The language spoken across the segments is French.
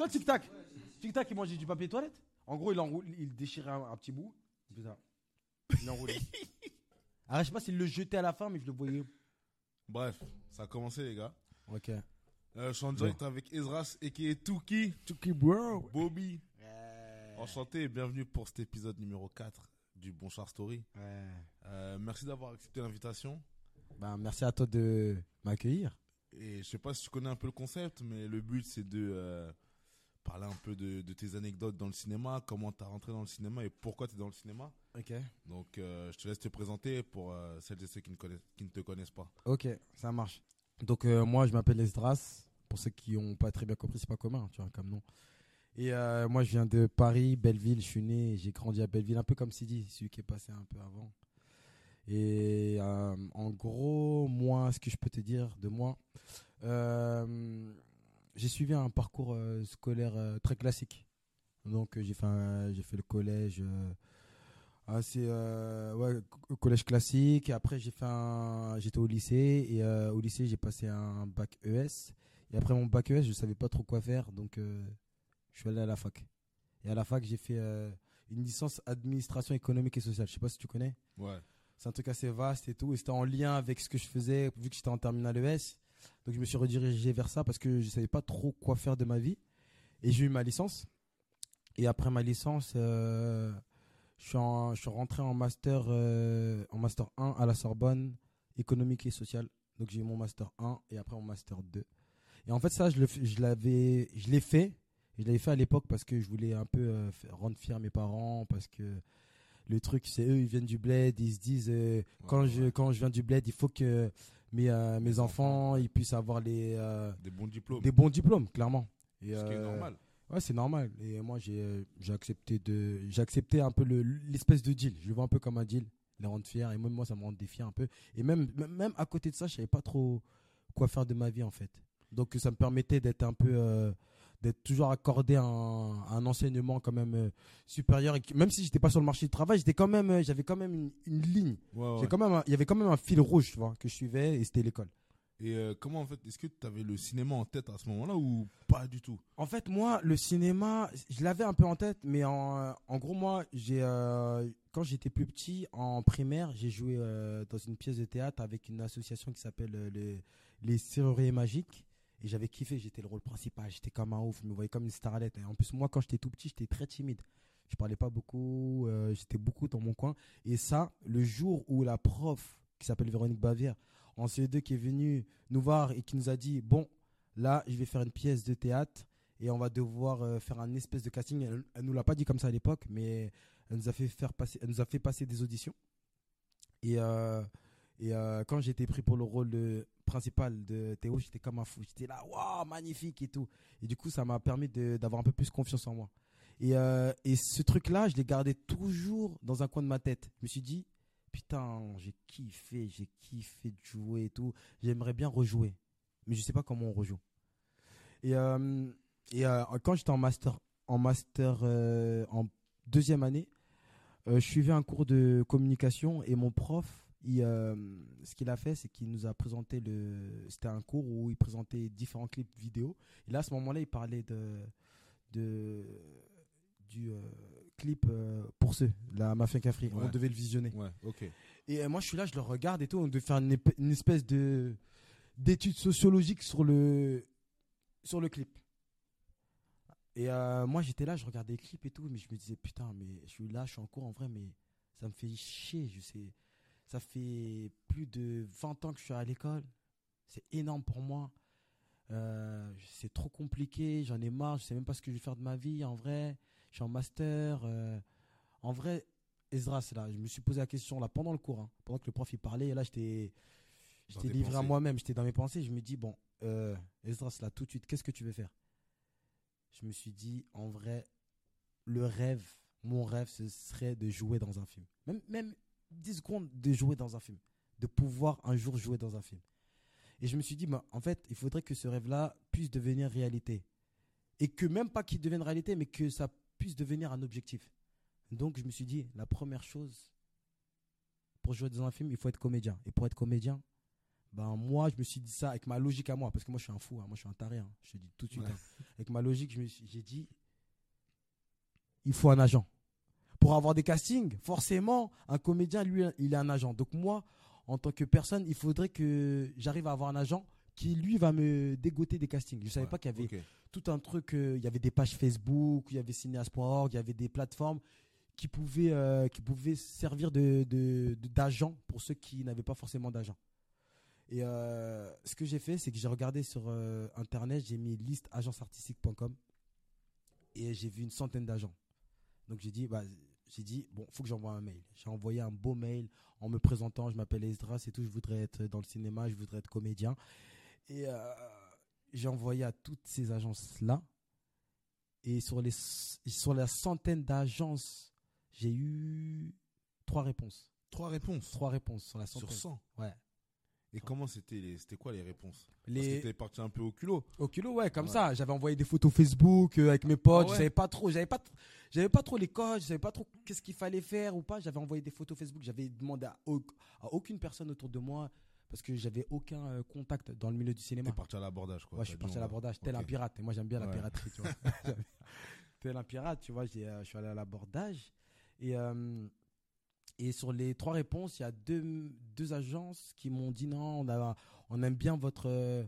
Tu vois, Tic Tac Tic Tac, il mangeait du papier toilette. En gros, il, enroule, il déchirait un, un petit bout. Il faisait ça. Il enroulait. Alors, je sais pas s'il le jetait à la fin, mais je le voyais. Bref, ça a commencé, les gars. Ok. Euh, je suis en direct avec Ezras et qui est Tuki, Tuki, bro. Bobby. Enchanté et bienvenue pour cet épisode numéro 4 du Bonsoir Story. Ouais. Euh, merci d'avoir accepté l'invitation. Ben, merci à toi de m'accueillir. Et je sais pas si tu connais un peu le concept, mais le but c'est de euh, parler un peu de, de tes anecdotes dans le cinéma, comment tu as rentré dans le cinéma et pourquoi tu es dans le cinéma. Ok. Donc euh, je te laisse te présenter pour euh, celles et ceux qui ne, connaissent, qui ne te connaissent pas. Ok, ça marche. Donc euh, moi je m'appelle Esdras. Pour ceux qui n'ont pas très bien compris, c'est pas commun, tu vois, comme nom. Et moi je viens de Paris, Belleville. Je suis né, j'ai grandi à Belleville, un peu comme Sidi, celui qui est passé un peu avant. Et en gros, moi, ce que je peux te dire de moi, euh, j'ai suivi un parcours euh, scolaire euh, très classique. Donc euh, j'ai fait un- j'ai fait le collège. assez euh, ouais collège classique. Et après j'ai fait un j'étais au lycée. Et euh, au lycée j'ai passé un bac ES et après mon bac ES je savais pas trop quoi faire. Donc euh, je suis allé à la fac. Et à la fac j'ai fait une licence administration économique et sociale. Je sais pas si tu connais. Ouais. c'est un truc assez vaste et tout. Et c'était en lien avec ce que je faisais vu que j'étais en terminale ES donc je me suis redirigé vers ça parce que je savais pas trop quoi faire de ma vie et j'ai eu ma licence et après ma licence euh, je suis, en- je suis rentré en master, euh, en master 1 à la Sorbonne, économique et social. Donc j'ai eu mon master 1 et après mon master 2. Et en fait, ça, je l'avais, je l'ai fait. Je l'avais fait à l'époque parce que je voulais un peu euh, rendre fier mes parents parce que le truc, c'est eux, ils viennent du bled, ils se disent euh, quand Ouais, je quand je viens du bled, il faut que mes euh, mes enfants, ils puissent avoir les euh, Des bons diplômes. des bons diplômes, clairement. Et, ce qui est normal. Ouais, c'est normal. Et moi, j'ai j'ai accepté de j'ai accepté un peu le l'espèce de deal. Je le vois un peu comme un deal, les rendre fiers. Et même moi, ça me rend fier un peu. Et même même à côté de ça, je savais pas trop quoi faire de ma vie en fait. Donc ça me permettait d'être un peu d'être toujours accordé un, un enseignement quand même euh, supérieur. Et que- même si j'étais pas sur le marché du travail, j'étais quand même euh, j'avais quand même une, une ligne. Ouais, quand même il y avait quand même un fil rouge, tu vois, que je suivais et c'était l'école. Et euh, comment en fait, est-ce que tu avais le cinéma en tête à ce moment-là ou pas du tout? En fait, moi, le cinéma, je l'avais un peu en tête, mais en, en gros, moi, j'ai quand j'étais plus petit, en primaire, j'ai joué dans une pièce de théâtre avec une association qui s'appelle les, les Serruriers Magiques. Et j'avais kiffé, j'étais le rôle principal, j'étais comme un ouf, je me voyais comme une starlette. Et en plus, moi, quand j'étais tout petit, j'étais très timide. Je parlais pas beaucoup, euh, j'étais beaucoup dans mon coin. Et ça, le jour où la prof, qui s'appelle Véronique Bavière, en CE2, qui est venue nous voir et qui nous a dit Bon, là, je vais faire une pièce de théâtre et on va devoir euh, faire un espèce de casting. Elle, elle nous l'a pas dit comme ça à l'époque, mais elle nous a fait faire passer, elle nous a fait passer des auditions. Et, euh, et quand été pris pour le rôle de- principal de Théo, j'étais comme un fou. J'étais là, waouh, magnifique et tout. Et du coup, ça m'a permis d'avoir un peu plus confiance en moi. Et, euh, et ce truc-là, je l'ai gardé toujours dans un coin de ma tête. Je me suis dit, putain, j'ai kiffé, j'ai kiffé de jouer et tout. J'aimerais bien rejouer, mais je sais pas comment on rejoue. Et, euh, euh, quand j'étais en master, en master en deuxième année, je suivais un cours de communication et mon prof, il, euh, ce qu'il a fait, c'est qu'il nous a présenté le. C'était un cours où il présentait différents clips vidéo. Et là, à ce moment-là, il parlait de, de du euh, clip euh, pour ceux, la Mafia Cafri. On devait le visionner. Ouais, ok. Et euh, moi, je suis là, je le regarde et tout. On devait faire une, espèce de d'étude sociologique sur le sur le clip. Et moi, j'étais là, je regardais les clips et tout, mais je me disais putain, mais je suis là, je suis en cours en vrai, mais ça me fait chier. Je sais, ça fait plus de 20 ans que je suis à l'école. C'est énorme pour moi. Euh, c'est trop compliqué, j'en ai marre, je sais même pas ce que je vais faire de ma vie en vrai. Je suis en master. euh, en vrai, Ezra, c'est là. Je me suis posé la question là pendant le cours, hein, pendant que le prof il parlait. Et là, j'étais, j'étais livré à moi-même. J'étais dans mes pensées. Je me dis bon, euh, Ezra, là tout de suite, qu'est-ce que tu veux faire? Je me suis dit en vrai, le rêve, mon rêve, ce serait de jouer dans un film. Même, même 10 secondes de jouer dans un film, de pouvoir un jour jouer dans un film. Et je me suis dit, bah, en fait, il faudrait que ce rêve-là puisse devenir réalité. Et que même pas qu'il devienne réalité, mais que ça puisse devenir un objectif. Donc je me suis dit, la première chose, pour jouer dans un film, il faut être comédien. Et pour être comédien, Ben moi, je me suis dit ça avec ma logique à moi, parce que moi je suis un fou, hein. moi je suis un taré, hein. je te dis tout de suite. Ouais. hein. Avec ma logique, je me suis- j'ai dit, il faut un agent. Pour avoir des castings, forcément, un comédien, lui, il est un agent. Donc moi, en tant que personne, il faudrait que j'arrive à avoir un agent qui, lui, va me dégoter des castings. Je savais Ouais, pas qu'il y avait tout un truc, euh, il y avait des pages Facebook, il y avait cinéas.org, il y avait des plateformes qui pouvaient, euh, qui pouvaient servir de, de- de- d'agent pour ceux qui n'avaient pas forcément d'agent. Et euh, ce que j'ai fait, c'est que j'ai regardé sur euh, internet, j'ai mis liste agenceartistique.com et j'ai vu une centaine d'agents. Donc j'ai dit, bah, j'ai dit, bon, faut que j'envoie un mail. J'ai envoyé un beau mail en me présentant, je m'appelle Esdras et tout, je voudrais être dans le cinéma, je voudrais être comédien. Et euh, j'ai envoyé à toutes ces agences-là. Et sur, les, sur la centaine d'agences, j'ai eu trois réponses. Trois réponses Trois réponses sur la sur centaine. 100. Ouais. Et comment c'était les, c'était quoi les réponses? Parce Les... que t'es parti un peu au culot. Au culot, ouais, comme Ouais. ça. J'avais envoyé des photos Facebook euh, avec mes potes. Ah ouais Je savais pas trop. J'avais pas, j'avais pas trop les codes. Je savais pas trop qu'est-ce qu'il fallait faire ou pas. J'avais envoyé des photos Facebook. J'avais demandé à, au- à aucune personne autour de moi parce que j'avais aucun euh, contact dans le milieu du cinéma. T'es parti à l'abordage quoi. Ouais, je suis parti à l'abordage, tel un pirate. Et moi, j'aime bien la piraterie, tu vois. tel un pirate, tu vois. euh, je suis allé à l'abordage. Et, euh, et sur les trois réponses, il y a deux, deux agences qui m'ont dit non, on, a, on aime bien votre. euh,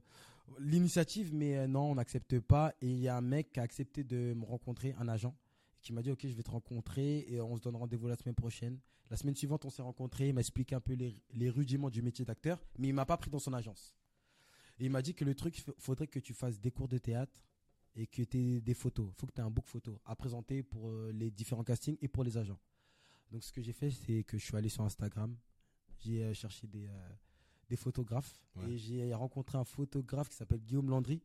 L'initiative, mais euh, non, on n'accepte pas. Et il y a un mec qui a accepté de me rencontrer, un agent, qui m'a dit Ok, je vais te rencontrer et on se donne rendez-vous la semaine prochaine. La semaine suivante, on s'est rencontrés. Il m'a expliqué un peu les, rudiments du métier d'acteur, mais il m'a pas pris dans son agence. Il m'a dit que le truc, il faudrait que tu fasses des cours de théâtre et que tu aies des photos. Il faut que tu aies un book photo à présenter pour euh, les différents castings et pour les agents. Donc, ce que j'ai fait, c'est que je suis allé sur Instagram. J'ai euh, cherché des, euh, des photographes Ouais. et j'ai rencontré un photographe qui s'appelle Guillaume Landry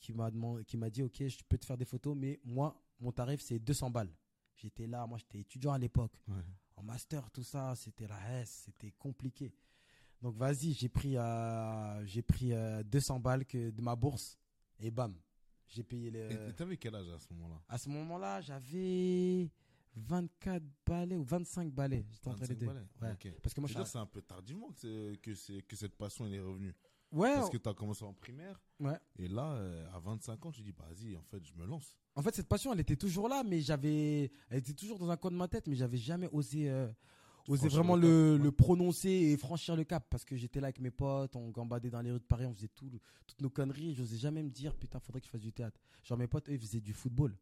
qui m'a demandé, qui m'a dit Ok, je peux te faire des photos, mais moi, mon tarif, c'est 200 balles. J'étais là, moi, j'étais étudiant à l'époque Ouais. en master, tout ça, c'était la S, c'était compliqué. Donc vas-y, j'ai pris, euh, j'ai pris euh, 200 balles que de ma bourse et bam, j'ai payé les. Et et t'avais quel âge à ce moment-là? À ce moment-là, j'avais 24 balais ou 25 balais. J'étais 25 deux. balais Ouais. Ok. Parce que moi, je C'est-à-dire, suis c'est un peu tardivement que, cette passion elle est revenue. Ouais, Parce que tu as commencé en primaire. ouais. Et là, euh, à 25 ans, tu dis, bah, vas-y, en fait, je me lance. En fait, cette passion, elle était toujours là, mais j'avais, elle était toujours dans un coin de ma tête, mais j'avais jamais osé, euh, osé vraiment le prononcer et franchir le cap, parce que j'étais là avec mes potes, on gambadait dans les rues de Paris, on faisait tout, toutes nos conneries. J'osais jamais me dire, putain, faudrait que je fasse du théâtre. Genre mes potes, eux, ils faisaient du football,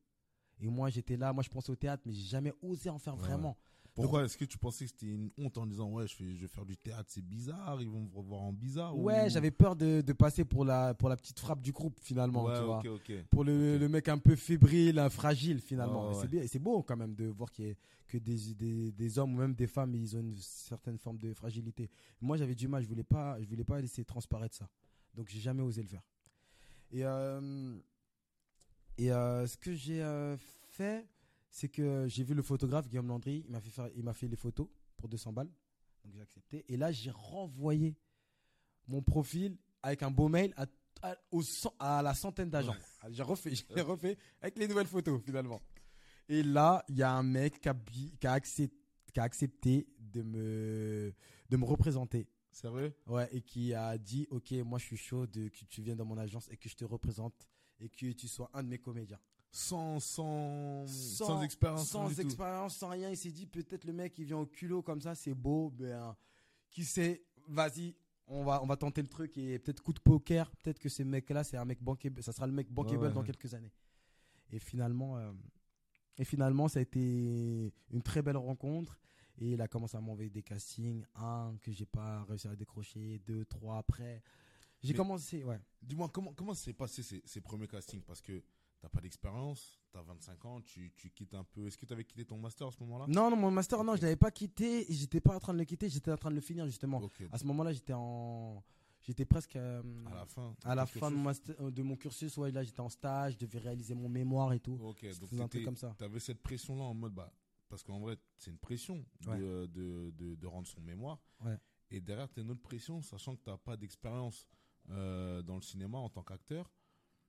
et moi, j'étais là, moi, je pensais au théâtre, mais j'ai jamais osé en faire Ouais. vraiment. Pourquoi est-ce que tu pensais que c'était une honte en disant, ouais, je, fais, je vais faire du théâtre, c'est bizarre, ils vont me revoir en bizarre Ouais, ou- j'avais peur de, de passer pour la, pour la petite frappe du groupe finalement, Ouais, tu vois. pour le, le mec un peu fébrile, fragile finalement. Ouais. C'est bien, et c'est beau quand même de voir y ait- que des, des, des hommes ou même des femmes, ils ont une certaine forme de fragilité. Moi, j'avais du mal, je voulais pas, je voulais pas laisser transparaître ça. Donc, j'ai jamais osé le faire. Et, euh, et euh, ce que j'ai euh, fait, c'est que j'ai vu le photographe Guillaume Landry, il m'a fait faire, il m'a fait les photos pour 200 balles. Donc, j'ai accepté. Et là, j'ai renvoyé mon profil avec un beau mail à, à, au cent- à la centaine d'agents. J'ai refait, j'ai refait avec les nouvelles photos finalement. Et là, il y a un mec qui a, bi- qui a accep- qui a accepté de me, de me représenter. Sérieux Ouais, et qui a dit Ok, moi je suis chaud de, que tu viennes dans mon agence et que je te représente et que tu sois un de mes comédiens. sans, sans, sans, Sans- expérience Sans expérience, sans rien, il s'est dit peut-être le mec il vient au culot comme ça, c'est beau, ben qui sait, vas-y, on va, on va tenter le truc et peut-être coup de poker, peut-être que ce mec-là c'est un mec bankable, ça sera le mec bankable Ouais, ouais, dans ouais. quelques années. Et finalement, euh, et finalement ça a été une très belle rencontre et il a commencé à m'envoyer des castings, un que j'ai pas réussi à décrocher, deux, trois après. J'ai commencé, ouais. Dis-moi, comment, comment s'est passé ces, ces premiers castings? Parce que t'as pas d'expérience, t'as 25 ans, tu, tu quittes un peu. Est-ce que tu avais quitté ton master à ce moment-là? Non, non, mon master, non, Ok. je l'avais pas quitté. J'étais pas en train de le quitter, j'étais en train de le finir justement. À ce moment-là, j'étais en, j'étais presque euh, à la fin. à la fin de mon, cursus. master- euh, de mon cursus. Ouais, là, j'étais en stage, je devais réaliser mon mémoire et tout. Ok, donc un truc comme ça. t'avais cette pression-là en mode, bah, parce qu'en vrai, c'est une pression Ouais. de, de, de, de rendre son mémoire. Ouais. Et derrière, t'as une autre pression, sachant que t'as pas d'expérience euh, dans le cinéma en tant qu'acteur,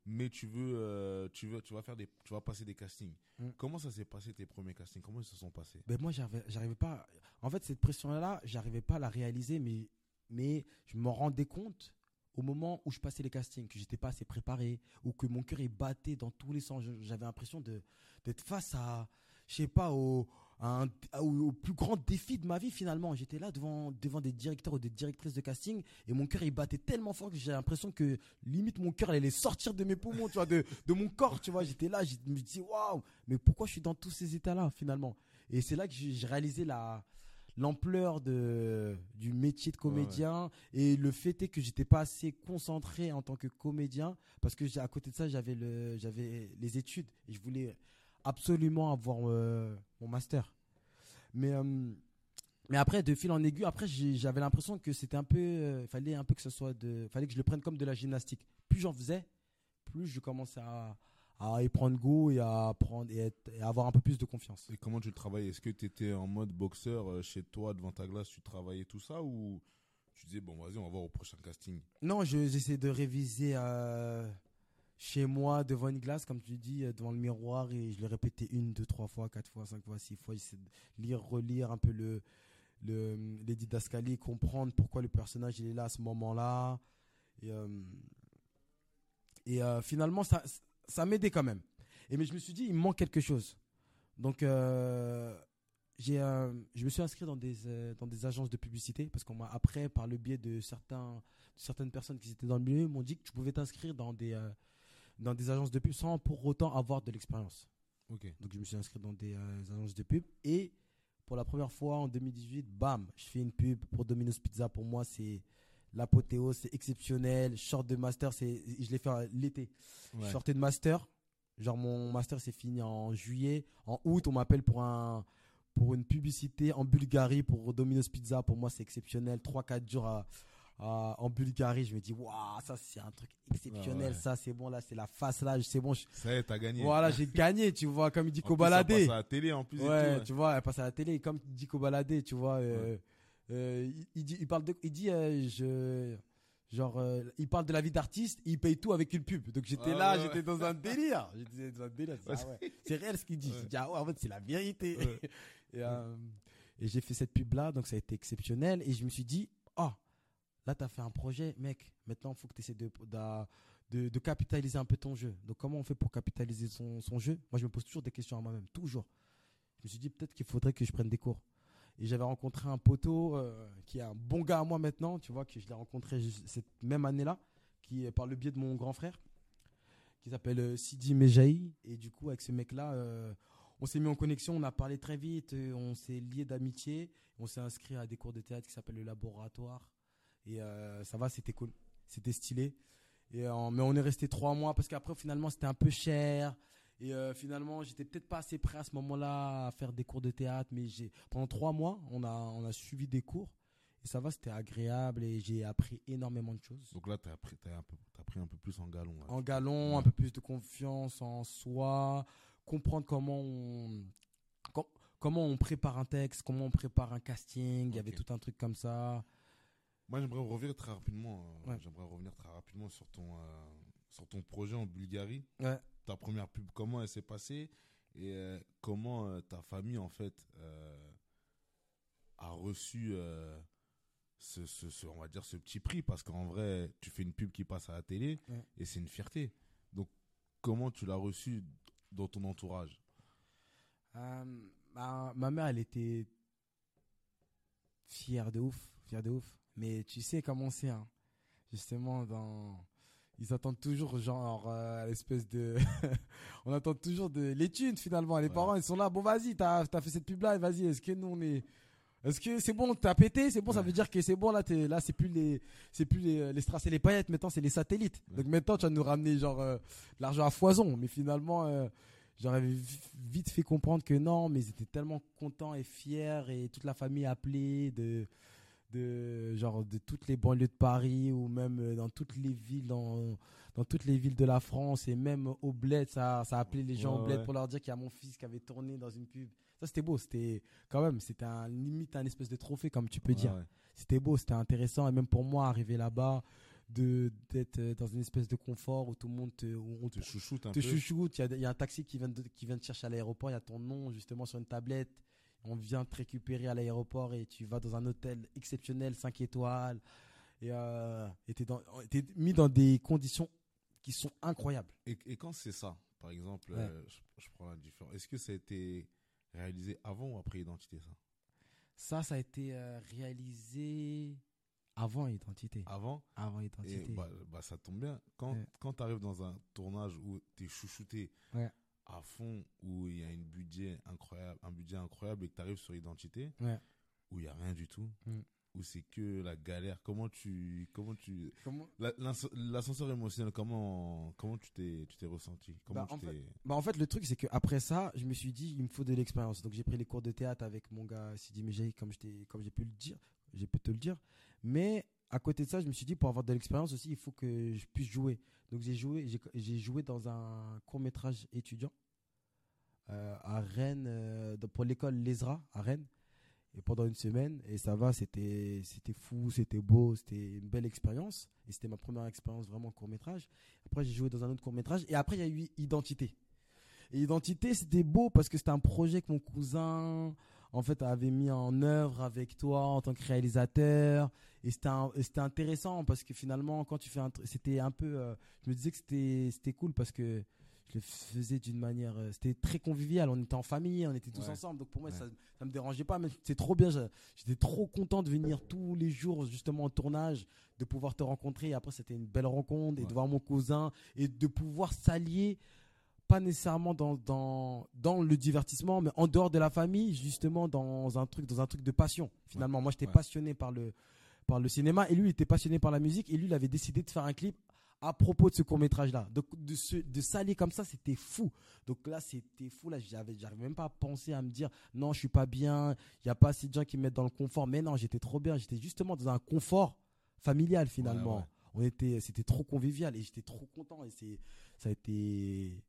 mais tu veux, euh, tu veux, tu vas faire des, tu vas passer des castings. Mm. Comment ça s'est passé tes premiers castings? Comment ils se sont passés? Ben moi, j'arrivais, j'arrivais pas. En fait, cette pression-là, j'arrivais pas à la réaliser, mais mais je me rendais compte au moment où je passais les castings que j'étais pas assez préparé ou que mon cœur il battait dans tous les sens. J'avais l'impression de d'être face à, je sais pas, au, un- au, au plus grand défi de ma vie finalement. J'étais là devant devant des directeurs ou des directrices de casting et mon cœur il battait tellement fort que j'ai l'impression que limite mon cœur allait sortir de mes poumons, tu vois, de de mon corps, tu vois. J'étais là, je me disais waouh, mais pourquoi je suis dans tous ces états là finalement? Et c'est là que j'ai réalisé la l'ampleur de du métier de comédien et le fait est que j'étais pas assez concentré en tant que comédien parce que à côté de ça j'avais le j'avais les études et je voulais absolument avoir euh, mon master. Mais euh, mais après de fil en aiguille après j'avais l'impression que c'était un peu euh, fallait un peu que ce soit de fallait que je le prenne comme de la gymnastique. Plus j'en faisais plus je commençais à à y prendre goût et à apprendre et, être- et à avoir un peu plus de confiance. Et comment tu le travaillais? Est-ce que tu étais en mode boxeur chez toi, devant ta glace, tu travaillais tout ça ou tu disais, bon, vas-y, on va voir au prochain casting? Non, je- j'essaie de réviser euh, chez moi devant une glace, comme tu dis, euh, devant le miroir, et je le répétais une, deux, trois fois, quatre fois, cinq fois, six fois. J'essaie de lire, relire un peu le, le, les didascalies, comprendre pourquoi le personnage il est là à ce moment-là. Et, euh, et euh, finalement, ça, ça m'aidait quand même. Et mais je me suis dit, il manque quelque chose. Donc, j'ai, je me suis inscrit dans des, dans des agences de publicité parce qu'on m'a après, par le biais de certains, certaines personnes qui étaient dans le milieu, m'ont dit que tu pouvais t'inscrire dans des, dans des agences de pub sans pour autant avoir de l'expérience. Donc je me suis inscrit dans des euh, agences de pub et pour la première fois en 2018, bam, je fais une pub pour Domino's Pizza. Pour moi, c'est l'apothéose, c'est exceptionnel. Short de master, c'est, je l'ai fait l'été. Je Ouais. sortais de master. Genre mon master s'est fini en juillet. En août, on m'appelle pour un pour une publicité en Bulgarie pour Domino's Pizza. Pour moi, c'est exceptionnel. 3-4 jours à, à- en Bulgarie. Je me dis, waouh, ça c'est un truc exceptionnel. Ouais. Ça c'est bon, là c'est la face là. C'est bon. je- Ça y est, t'as gagné. Voilà, j'ai gagné, tu vois, comme il dit Kobalade. passe à la télé en plus. et Ouais, tout, tu vois, elle passe à la télé. Comme dit Kobalade, tu vois, euh, euh, il, il dit, il parle de, il dit, euh, je, genre, euh, il parle de la vie d'artiste, il paye tout avec une pub. Donc j'étais Ah là, ouais. j'étais dans un délire. J'étais dans un délire. ah ouais, C'est réel ce qu'il dit. Dis, ah ouais, en fait, c'est la vérité. Et euh, et j'ai fait cette pub là, donc ça a été exceptionnel. Et je me suis dit, ah, là, tu as fait un projet, mec. Maintenant, il faut que tu essaies de, de, capitaliser un peu ton jeu. Donc, comment on fait pour capitaliser son, jeu? Moi, je me pose toujours des questions à moi-même, toujours. Je me suis dit, peut-être qu'il faudrait que je prenne des cours. Et j'avais rencontré un poteau euh, qui est un bon gars à moi maintenant, tu vois, que je l'ai rencontré cette même année-là, qui est par le biais de mon grand frère, qui s'appelle euh, Sidi Mejaï. Et du coup, avec ce mec-là, euh, on s'est mis en connexion, on a parlé très vite, on s'est lié d'amitié, on s'est inscrit à des cours de théâtre qui s'appellent le laboratoire. Et euh, ça va, c'était cool, c'était stylé. Et, euh, mais on est resté trois mois parce qu'après, finalement, c'était un peu cher. Et euh, finalement, j'étais peut-être pas assez prêt à ce moment-là à faire des cours de théâtre, mais j'ai pendant trois mois, on a on a suivi des cours et ça va, c'était agréable et j'ai appris énormément de choses. Donc là, t'as pris, t'as un peu, t'as pris un peu plus en galon. là. En galon, un peu plus de confiance en soi, comprendre comment on com- comment on prépare un texte, comment on prépare un casting. Il y avait tout un truc comme ça. Moi, j'aimerais revenir très rapidement. euh, Ouais. J'aimerais revenir très rapidement sur ton, euh, sur ton projet en Bulgarie. Ouais. Ta première pub, comment elle s'est passée et euh, comment ta famille, en fait, a reçu ce, ce, ce- on va dire, ce petit prix? Parce qu'en vrai, tu fais une pub qui passe à la télé Ouais. et c'est une fierté. Donc, comment tu l'as reçu dans ton entourage? Ma, ma mère, elle était fière de ouf, fière de ouf. Mais tu sais comment c'est, hein. Justement, dans, ils attendent toujours, genre, euh, l'espèce de, on attend toujours de l'étude finalement. Les Ouais. parents, ils sont là. Bon, vas-y, t'as, as fait cette pub là, vas-y. Est-ce que nous on est, est-ce que c'est bon, t'as pété, c'est bon, ça veut dire que c'est bon là, t'es, là, c'est plus les, c'est plus les, les strass et les paillettes. Maintenant, c'est les satellites. Ouais. Donc maintenant, tu vas nous ramener genre euh, de l'argent à foison. Mais finalement. euh, J'aurais vi- vite fait comprendre que non, mais ils étaient tellement contents et fiers et toute la famille appelée de, de genre de toutes les banlieues de Paris ou même euh, dans toutes les villes dans, dans toutes les villes de la France et même au bled ça ça appelait les gens Ouais, au bled ouais. pour leur dire qu'il y a mon fils qui avait tourné dans une pub. Ça c'était beau, c'était quand même c'était un limite un espèce de trophée comme tu peux Ouais, dire. C'était beau, c'était intéressant et même pour moi arriver là-bas de d'être euh, dans une espèce de confort où tout le monde te, où on Te chouchoute un te peu. chouchoute, il y, a- il y a un taxi qui vient, de, qui vient te chercher à l'aéroport, il y a ton nom justement sur une tablette, on vient te récupérer à l'aéroport et tu vas dans un hôtel exceptionnel, 5 étoiles. Et euh, t'es mis dans des conditions qui sont incroyables. Et, quand c'est ça, par exemple, euh, je, prends la différence. Est-ce que ça a été réalisé avant ou après Identité, ça? Ça, ça a été euh, réalisé avant Identité. Avant? Avant Identité. bah, bah, ça tombe bien. Quand, quand tu arrives dans un tournage où tu es chouchouté à fond, où il y a une budget incroyable, un budget incroyable et que tu arrives sur Identité, où il n'y a rien du tout, mm ou c'est que la galère Comment tu comment tu comment l'ascenseur émotionnel comment comment tu t'es tu t'es ressenti? Comment bah, en fait, bah en fait le truc c'est que après ça, je me suis dit il me faut de l'expérience. Donc j'ai pris les cours de théâtre avec mon gars Sidi Mejai comme j'étais comme j'ai pu le dire, j'ai pu te le dire. Mais à côté de ça, je me suis dit pour avoir de l'expérience aussi, il faut que je puisse jouer. Donc j'ai joué j'ai joué dans un court-métrage étudiant euh, à Rennes euh, pour l'école Lesra à Rennes. Et pendant une semaine et ça va c'était c'était fou c'était beau c'était une belle expérience. Et c'était ma première expérience vraiment court métrage après j'ai joué dans un autre court métrage et après il y a eu identité. Identité c'était beau parce que c'était un projet que mon cousin en fait avait mis en œuvre avec toi en tant que réalisateur. Et c'était c'était intéressant parce que finalement quand tu fais un c'était un peu euh, je me disais que c'était c'était cool parce que je le faisais d'une manière. Euh, c'était très convivial. On était en famille, on était tous ensemble. Donc pour moi, ça, ça me dérangeait pas. Mais c'est trop bien. J'étais trop content de venir tous les jours, justement, en tournage, de pouvoir te rencontrer. Et après, c'était une belle rencontre et de voir mon cousin et de pouvoir s'allier pas nécessairement dans, dans, dans le divertissement, mais en dehors de la famille, justement, dans un truc, dans un truc de passion. Finalement, moi, j'étais passionné par le, par le cinéma et lui, il était passionné par la musique et lui, il avait décidé de faire un clip à propos de ce court métrage là de, de, de s'aller comme ça c'était fou. Donc là c'était fou. Là j'avais j'arrivais même pas à penser à me dire non je suis pas bien il y a pas assez de gens qui me mettent dans le confort. Mais non j'étais trop bien. J'étais justement dans un confort familial finalement. on était c'était trop convivial et j'étais trop content. Et c'est ça a été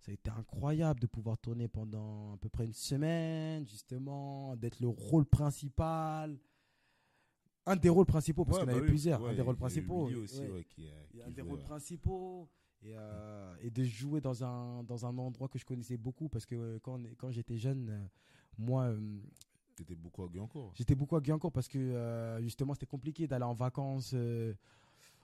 ça a été incroyable de pouvoir tourner pendant à peu près une semaine justement d'être le rôle principal un des rôles principaux parce qu'il y en avait bah plusieurs un des rôles principaux aussi, un des rôles principaux et, euh, et, de jouer dans un dans un endroit que je connaissais beaucoup parce que euh, quand quand j'étais jeune euh, moi J'étais beaucoup à Guyancourt. J'étais beaucoup à Guyancourt parce que justement c'était compliqué d'aller en vacances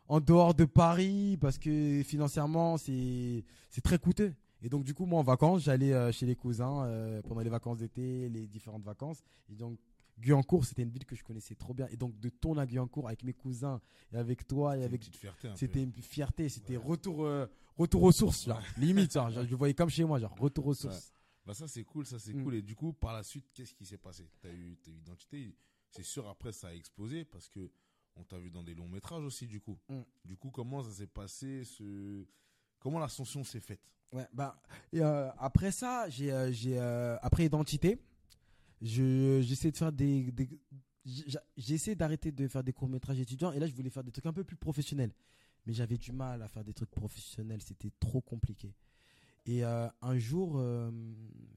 en dehors de Paris parce que financièrement c'est c'est très coûteux. Et donc du coup moi en vacances j'allais chez les cousins pendant les vacances d'été, les différentes vacances. Et donc Guyancourt, c'était une ville que je connaissais trop bien. Et donc, de tourner à Guyancourt avec mes cousins et avec toi et avec. C'était une fierté. C'était retour, euh, retour aux sources, genre. Limite, genre, je le voyais comme chez moi, genre, retour aux sources. Bah, ça, c'est cool, ça, c'est mm. cool. Et du coup, par la suite, qu'est-ce qui s'est passé? T'as eu, ta identité. C'est sûr, après, ça a explosé parce que on t'a vu dans des longs métrages aussi, du coup. Mm. Du coup, comment ça s'est passé, ce, comment l'ascension s'est faite? Ouais, bah, euh, après ça, j'ai, euh, j'ai, après identité, je j'essaie de faire des, j'essaie d'arrêter de faire des courts métrages étudiants et là je voulais faire des trucs un peu plus professionnels. Mais j'avais du mal à faire des trucs professionnels c'était trop compliqué. Et euh, un jour euh,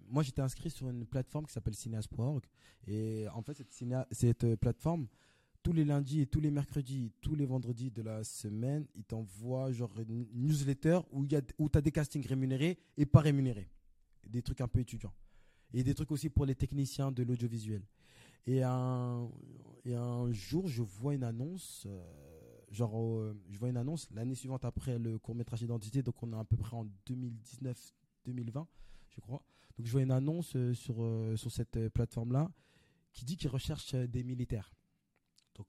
moi j'étais inscrit sur une plateforme qui s'appelle cineas.org et en fait cette, euh, plateforme tous les lundis et tous les mercredis, tous les vendredis de la semaine, ils t'envoient genre une newsletter où y a où tu as des castings rémunérés et pas rémunérés. Des trucs un peu étudiants et des trucs aussi pour les techniciens de l'audiovisuel. Et un, jour, je vois une annonce, euh, genre, euh, je vois une annonce l'année suivante après le court métrage d'identité, donc on est à peu près en 2019-2020, je crois. Donc je vois une annonce euh, sur, sur cette plateforme-là qui dit qu'ils recherchent des militaires. Donc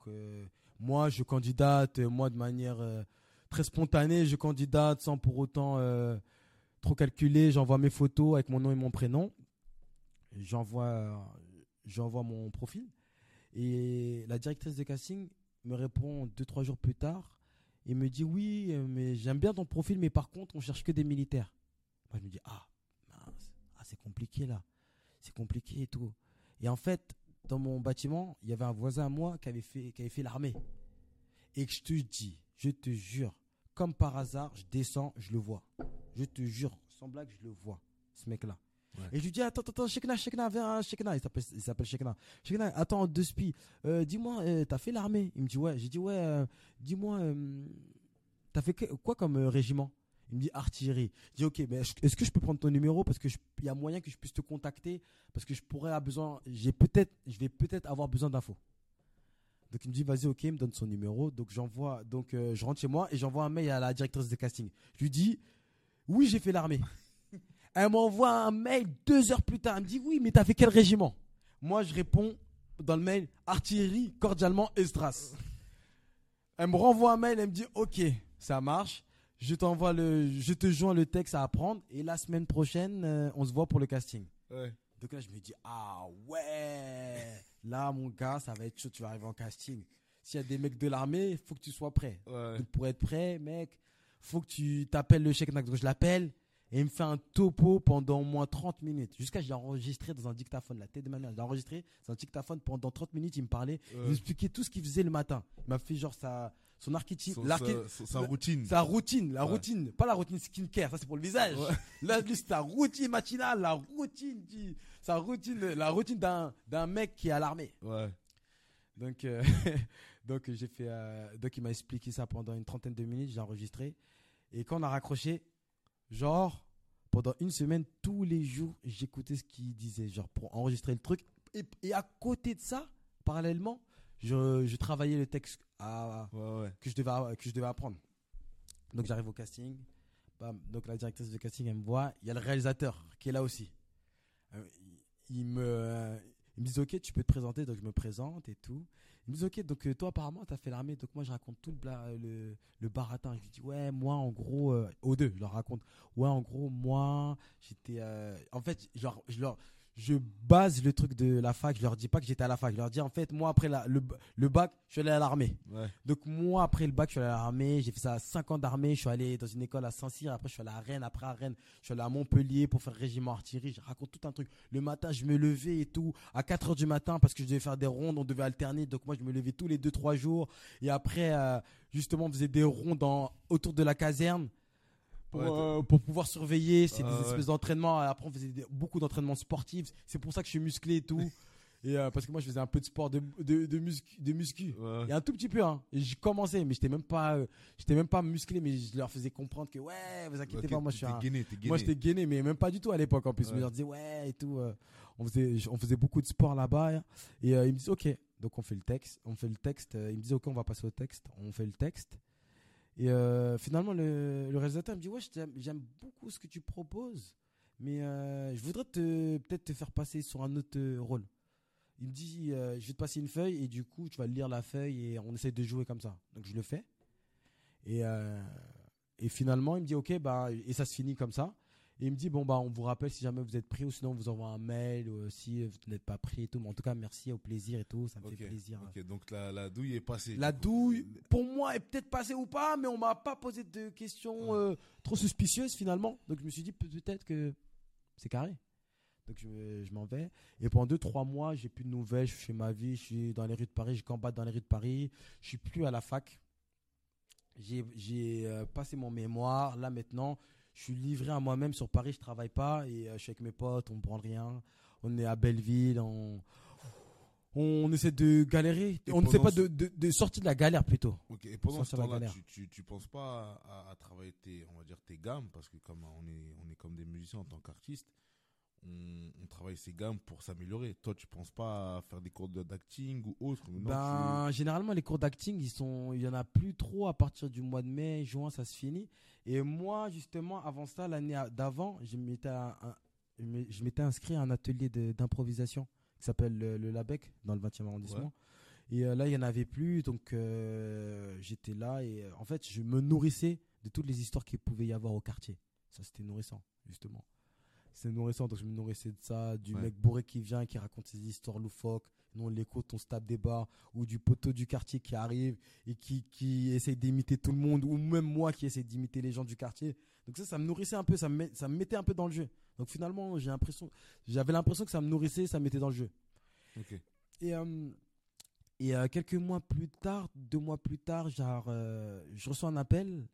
moi, je candidate, moi de manière très spontanée, je candidate sans pour autant trop calculer, j'envoie mes photos avec mon nom et mon prénom j'envoie mon profil. Et la directrice de casting me répond deux trois jours plus tard et me dit oui mais j'aime bien ton profil mais par contre on cherche que des militaires. Moi je me dis ah ah, c'est compliqué là. C'est compliqué et tout. Et en fait dans mon bâtiment il y avait un voisin à moi qui avait fait fait l'armée. Et que je te dis je te jure comme par hasard je descends je le vois. Je te jure sans blague je le vois ce mec là et je lui dis, attends, attends, Shekna, Shekna, viens, Shekna. Il s'appelle, il s'appelle Shekna. Shekna, attends, deux spi. Euh, dis-moi, euh, t'as fait l'armée? Il me dit, ouais. J'ai dit, ouais, euh, dis-moi, t'as fait quoi comme régiment? Il me dit artillerie. Je dis ok, mais est-ce que je peux prendre ton numéro? Parce que il y a moyen que je puisse te contacter parce que je pourrais avoir besoin, j'ai peut-être, je vais peut-être avoir besoin d'infos. Donc il me dit vas-y ok, il me donne son numéro. Donc j'envoie, donc euh, je rentre chez moi et j'envoie un mail à la directrice de casting. Je lui dis oui j'ai fait l'armée. Elle m'envoie un mail deux heures plus tard. Elle me dit oui mais t'as fait quel régiment? Moi je réponds dans le mail artillerie cordialement Estras. Elle me renvoie un mail, elle me dit ok ça marche. Je t'envoie le, je te joins le texte à apprendre et la semaine prochaine euh, on se voit pour le casting. Donc là je me dis ah ouais Là, mon gars, ça va être chaud, tu vas arriver en casting. S'il y a des mecs de l'armée, il faut que tu sois prêt. Donc, pour être prêt, mec, faut que tu t'appelles le chèque. Donc, je l'appelle et il me fait un topo pendant au moins 30 minutes. Jusqu'à je l'ai enregistré dans un dictaphone, la tête de ma mère. Je l'ai enregistré dans un dictaphone pendant 30 minutes. Il me parlait, il m'expliquait tout ce qu'il faisait le matin. Il m'a fait genre sa, son archétype, sa, routine. Sa routine, la routine. Pas la routine skincare, ça c'est pour le visage. Là, lui, c'est sa routine matinale, la routine qui, sa routine, la routine d'un, d'un mec qui est à l'armée. Ouais. Donc, euh, donc j'ai fait, euh, donc il m'a expliqué ça pendant une trentaine de minutes, j'ai enregistré. Et quand on a raccroché, genre, pendant une semaine, tous les jours, j'écoutais ce qu'il disait, genre, pour enregistrer le truc. Et, et à côté de ça, parallèlement, je, je travaillais le texte à, que, je devais, que je devais apprendre. Donc j'arrive au casting. donc la directrice de casting, elle me voit. Il y a le réalisateur qui est là aussi. Euh, il me, il me dit ok tu peux te présenter donc je me présente et tout il me dit ok donc euh, toi apparemment tu as fait l'armée donc moi je raconte tout le le, le baratin. Je lui dis ouais moi en gros euh, aux deux je leur raconte. Ouais en gros moi j'étais euh, en fait genre je leur je base le truc de la fac. Je leur dis pas que j'étais à la fac. Je leur dis en fait, moi après la, le, le bac, je suis allé à l'armée. Donc moi après le bac, je suis allé à l'armée. J'ai fait ça 5 ans d'armée. Je suis allé dans une école à Saint-Cyr. Après je suis allé à Rennes. Après à Rennes, je suis allé à Montpellier pour faire régiment artillerie. Je raconte tout un truc. Le matin, je me levais et tout à 4 heures du matin parce que je devais faire des rondes. On devait alterner. Donc moi je me levais tous les 2-3 jours. Et après, euh, justement, on faisait des rondes autour de la caserne. Euh, pour, pouvoir surveiller. C'est des espèces d'entraînements. Après, on faisait beaucoup d'entraînements sportifs. C'est pour ça que je suis musclé et tout. Et euh, parce que moi, je faisais un peu de sport de, de, de, muscu, de muscu. Et un tout petit peu, hein. J'ai commencé, mais j'étais même pas, euh, j'étais même pas musclé, mais je leur faisais comprendre que, ouais, vous inquiétez pas, moi, je suis un, moi, j'étais gainé, mais même pas du tout à l'époque, en plus. Je leur disais, ouais, et tout. on faisait, on faisait beaucoup de sport là-bas. Et ils me disent, ok. Donc, on fait le texte, on fait le texte. ils me disent, ok, on va passer au texte. On fait le texte. Et euh, finalement, le, le, réalisateur me dit Ouais, j'aime beaucoup ce que tu proposes, mais euh, je voudrais peut-être te faire passer sur un autre euh, rôle. Il me dit Je vais te passer une feuille et du coup, tu vas lire la feuille et on essaie de jouer comme ça. Donc, je le fais. Et, et finalement, il me dit Ok, bah, et ça se finit comme ça il me dit bon bah on vous rappelle si jamais vous êtes pris ou sinon on vous envoie un mail ou si vous n'êtes pas pris et tout. Mais en tout cas merci au plaisir et tout, ça me fait plaisir. Ok donc la, la, douille est passée. La douille pour moi est peut-être passée ou pas, mais on m'a pas posé de questions euh, trop suspicieuses finalement. Donc je me suis dit peut-être que c'est carré. Donc je, je m'en vais. Et pendant deux, trois mois, j'ai plus de nouvelles. Je fais ma vie. Je suis dans les rues de Paris. Je combatte dans les rues de Paris. Je suis plus à la fac. J'ai euh, passé mon mémoire. Là maintenant, je suis livré à moi-même sur Paris, je travaille pas et euh, je suis avec mes potes, on ne prend rien. On est à Belleville, on, on essaie de galérer. on ne sait pas de, de, sortir de la galère plutôt. Ok, et pendant ce temps-là, tu, tu, penses pas à, travailler tes, on va dire tes gammes? Parce que comme on est, on est comme des musiciens en tant qu'artistes, on, travaille ses gammes pour s'améliorer. Toi, tu penses pas à faire des cours d'acting ou autre Ben, généralement, les cours d'acting, ils sont, il y en a plus trop à partir du mois de mai, juin, ça se finit. Et moi, justement, avant ça, l'année d'avant, je m'étais, inscrit à un atelier d'improvisation qui s'appelle le, LABEC dans le 20e arrondissement. Et euh, là, il n'y en avait plus, donc euh, j'étais là et euh, en fait, je me nourrissais de toutes les histoires qu'il pouvait y avoir au quartier. Ça, c'était nourrissant, justement c'est nourrissant. Donc je me nourrissais de ça, du mec bourré qui vient, qui raconte ses histoires loufoques. Nous on l'écoute, on se tape des bars, ou du poteau du quartier qui arrive et qui, qui essaye d'imiter tout le monde, ou même moi qui essaye d'imiter les gens du quartier. Donc ça, ça me nourrissait un peu, ça me, ça me mettait un peu dans le jeu. Donc finalement, j'ai l'impression, j'avais l'impression que ça me nourrissait, ça me mettait dans le jeu. Et, euh, et euh, quelques mois plus tard, deux mois plus tard, genre, euh, je reçois un appel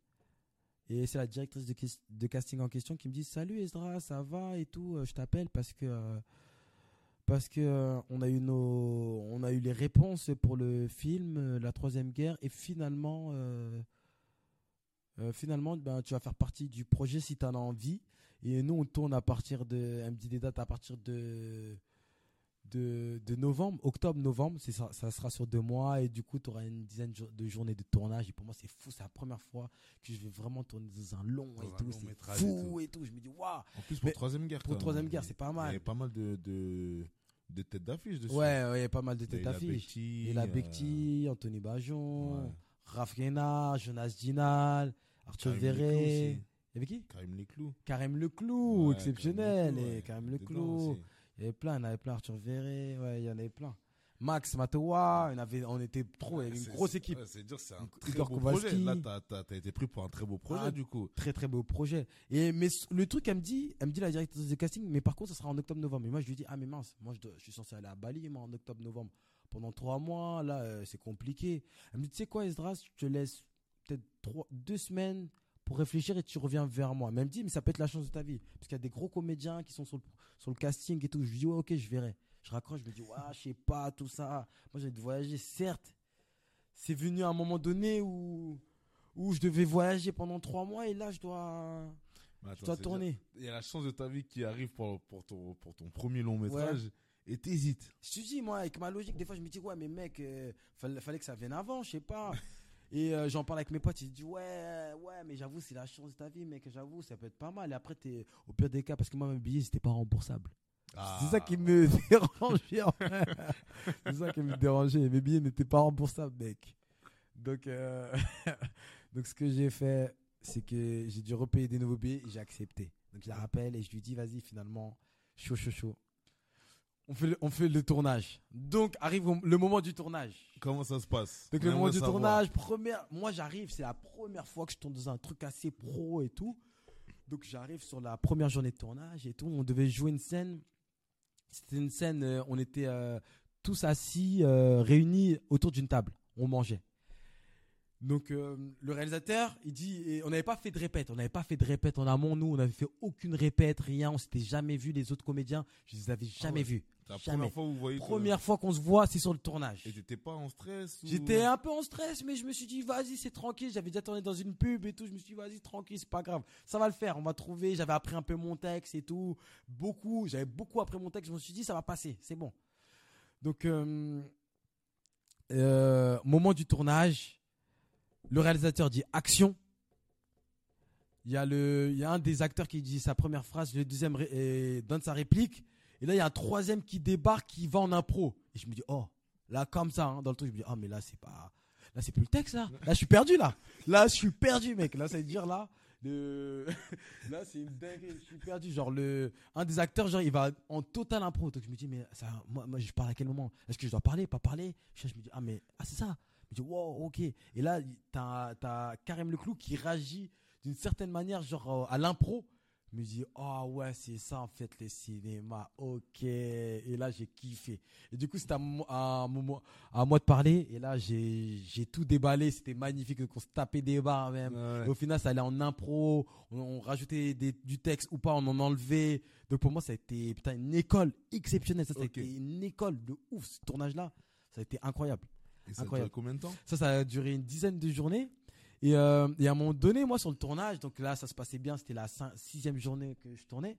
et c'est la directrice de, casting en question qui me dit Salut Ezra, ça va et tout. Euh, je t'appelle parce que euh, parce que euh, on a eu nos on a eu les réponses pour le film La Troisième Guerre et finalement finalement, ben, tu vas faire partie du projet si tu en as envie. Et nous, on tourne à partir de. Elle me dit des dates à partir de. De, de novembre, octobre, novembre, c'est ça, ça sera sur deux mois et du coup tu auras une dizaine de journées de tournage et pour moi c'est fou, c'est la première fois que je vais vraiment tourner dans un long Dans et un tout, c'est et fou tout. et tout. Je me dis waouh, En plus, pour Mais Troisième Guerre. pour Troisième Guerre, c'est pas Il y mal. avait pas mal de, de, de têtes d'affiche dessus. Ouais, ouais, il y a pas mal de têtes d'affiche. Et la euh, Bekti, Anthony Bajon, ouais. Raph Guénard, Jonas Dinal, Arthur Verret. Il y avait qui? Karim Leclou. Karim Leclou, Ouais, exceptionnel. Karim Leclou, et. Karim Leclou. Il y avait plein, il y en avait plein. Arthur Verret, ouais, il y en avait plein. Max Matoa, on, avait, on était trop, il y avait une grosse équipe. C'est dire, c'est un Igor très beau Kowalski. projet. Là, t'as- t'as été pris pour un très beau projet, Ah, du coup. Très très beau projet. Et mais le truc, elle me dit, elle me dit la directrice de casting, mais par contre, ça sera en octobre-novembre. Et moi, je lui dis, ah mais mince, moi je, dois- je suis censé aller à Bali, moi, en octobre-novembre. Pendant trois mois, là, euh, c'est compliqué. Elle me dit, tu sais quoi, Esdras, je te laisse peut-être trois, deux semaines pour réfléchir et tu reviens vers moi. Mais elle me dit, mais ça peut être la chance de ta vie. Parce qu'il y a des gros comédiens qui sont sur le, sur le casting et tout. Je lui dis, ouais, ok, je verrai. Je raccroche, je me dis, ouais, je sais pas, tout ça. Moi, j'ai de voyager, certes. C'est venu à un moment donné où, où je devais voyager pendant trois mois et là, je dois, Mais je dois tourner. Il y a la chance de ta vie qui arrive pour, pour, ton, pour ton premier long métrage et t'hésites. Je te dis, moi, avec ma logique, des fois, je me dis, ouais, mais mec, euh, fallait, fallait que ça vienne avant, je sais pas. Et euh, j'en parle avec mes potes, ils disent, ouais, ouais, mais j'avoue, c'est la chance de ta vie, mec, j'avoue, ça peut être pas mal. Et après, t'es au pire des cas, parce que moi, mes billets, c'était pas remboursable. Ah. C'est ça qui me dérangeait, en fait. C'est ça qui me dérangeait. Mes billets n'étaient pas remboursables, mec. Donc, euh, donc ce que j'ai fait, c'est que j'ai dû repayer des nouveaux billets et j'ai accepté. Donc, je la rappelle et je lui dis, vas-y, finalement, chaud, chaud, chaud. On fait, le, on fait le tournage. Donc, arrive le moment du tournage. Comment ça se passe? Donc, On le moment du savoir. tournage, première, moi, j'arrive, c'est la première fois que je tourne dans un truc assez pro et tout. Donc, j'arrive sur la première journée de tournage et tout. On devait jouer une scène. C'était une scène, euh, on était euh, tous assis, euh, réunis autour d'une table. On mangeait. Donc, le réalisateur, il dit, et on n'avait pas fait de répète. On n'avait pas fait de répète en amont. Nous, on n'avait fait aucune répète, rien. On s'était jamais vu les autres comédiens. Je les avais jamais ouais. vus. La Jamais. première fois où vous voyez. que- Première fois qu'on se voit, c'est sur le tournage. Et t'étais pas en stress ou- J'étais un peu en stress, mais je me suis dit, vas-y, c'est tranquille. J'avais déjà tourné dans une pub et tout. Je me suis dit, vas-y, tranquille, c'est pas grave. Ça va le faire. On va trouver. J'avais appris un peu mon texte et tout. Beaucoup. J'avais beaucoup appris mon texte. Je me suis dit, ça va passer. C'est bon. Donc, euh, euh, moment du tournage, le réalisateur dit action. Il y, a le, il y a un des acteurs qui dit sa première phrase, le deuxième et donne sa réplique. Et là, il y a un troisième qui débarque, qui va en impro. Et je me dis, oh, là, comme ça, hein, dans le truc, je me dis, oh, mais là, c'est pas. Là, c'est plus le texte, là. Là, je suis perdu, là. Là, je suis perdu, mec. Là, ça veut dire, là. Là, c'est une dinguerie. Je suis perdu. Genre, le... un des acteurs, genre, il va en total impro. Donc, je me dis, mais ça, moi, moi, je parle à quel moment? Est-ce que je dois parler, pas parler? Je me dis, ah, mais, ah, c'est ça. Je me dis, wow, ok. Et là, t'as, t'as Karim Leclou qui réagit d'une certaine manière, genre, euh, à l'impro. Me dis, oh ouais, c'est ça en fait les cinémas, ok. Et là, j'ai kiffé. Et du coup, c'était à, à à moi de parler. Et là, j'ai tout déballé. C'était magnifique. Donc, on se tapait des barres même. Ouais. Et au final, ça allait en impro. On, on rajoutait des- du texte ou pas, on en enlevait. Donc, pour moi, ça a été putain, une école exceptionnelle. Ça, ça a été une école de ouf. Ce tournage-là, ça a été incroyable. Et ça a Incroyable. duré combien de temps? Ça, ça a duré une dizaine de journées. Et, euh, et à un moment donné, moi, sur le tournage, donc là, ça se passait bien. C'était la sixième journée que je tournais.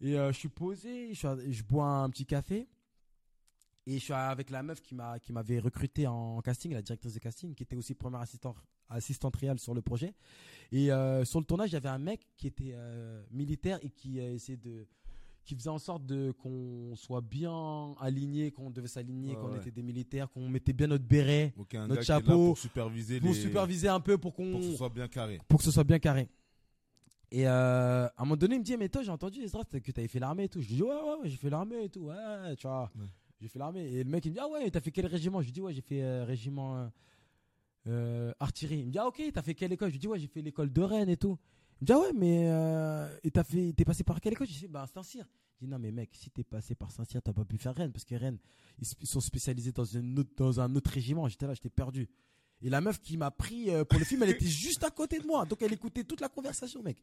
Et euh, je suis posé, je, bois un petit café. Et je suis avec la meuf qui m'a qui m'avait recruté en casting, la directrice de casting, qui était aussi première assistante réelle sur le projet. Et euh, sur le tournage, il y avait un mec qui était militaire et qui essayait de qui faisait en sorte de qu'on soit bien aligné, qu'on devait s'aligner, qu'on ouais. était des militaires, qu'on mettait bien notre béret Notre chapeau, pour superviser pour les... superviser un peu pour qu'on pour que ce soit bien carré. pour que ce soit bien carré. Et euh, à un moment donné, il me dit mais toi j'ai entendu Ezra que tu avais fait l'armée et tout. Je lui dis ouais ouais, ouais j'ai fait l'armée et tout. Ouais, tu vois. Ouais. J'ai fait l'armée et le mec il me dit ah ouais, t'as fait quel régiment? Je lui dis ouais, j'ai fait euh, régiment euh, artillerie. Il me dit ah OK, t'as fait quelle école? Je lui dis ouais, j'ai fait l'école de Rennes et tout. Il me dit ah ouais, mais euh, et t'as fait t'es passé par quelle école? Je lui dis bah Saint-Cyr. Je dis non mais mec, si t'es passé par Saint-Cyr, t'as pas pu faire Rennes parce que Rennes ils sont spécialisés dans une autre, dans un autre régiment. J'étais là, j'étais perdu. Et la meuf qui m'a pris euh, pour le film, elle était juste à côté de moi. Donc elle écoutait toute la conversation, mec.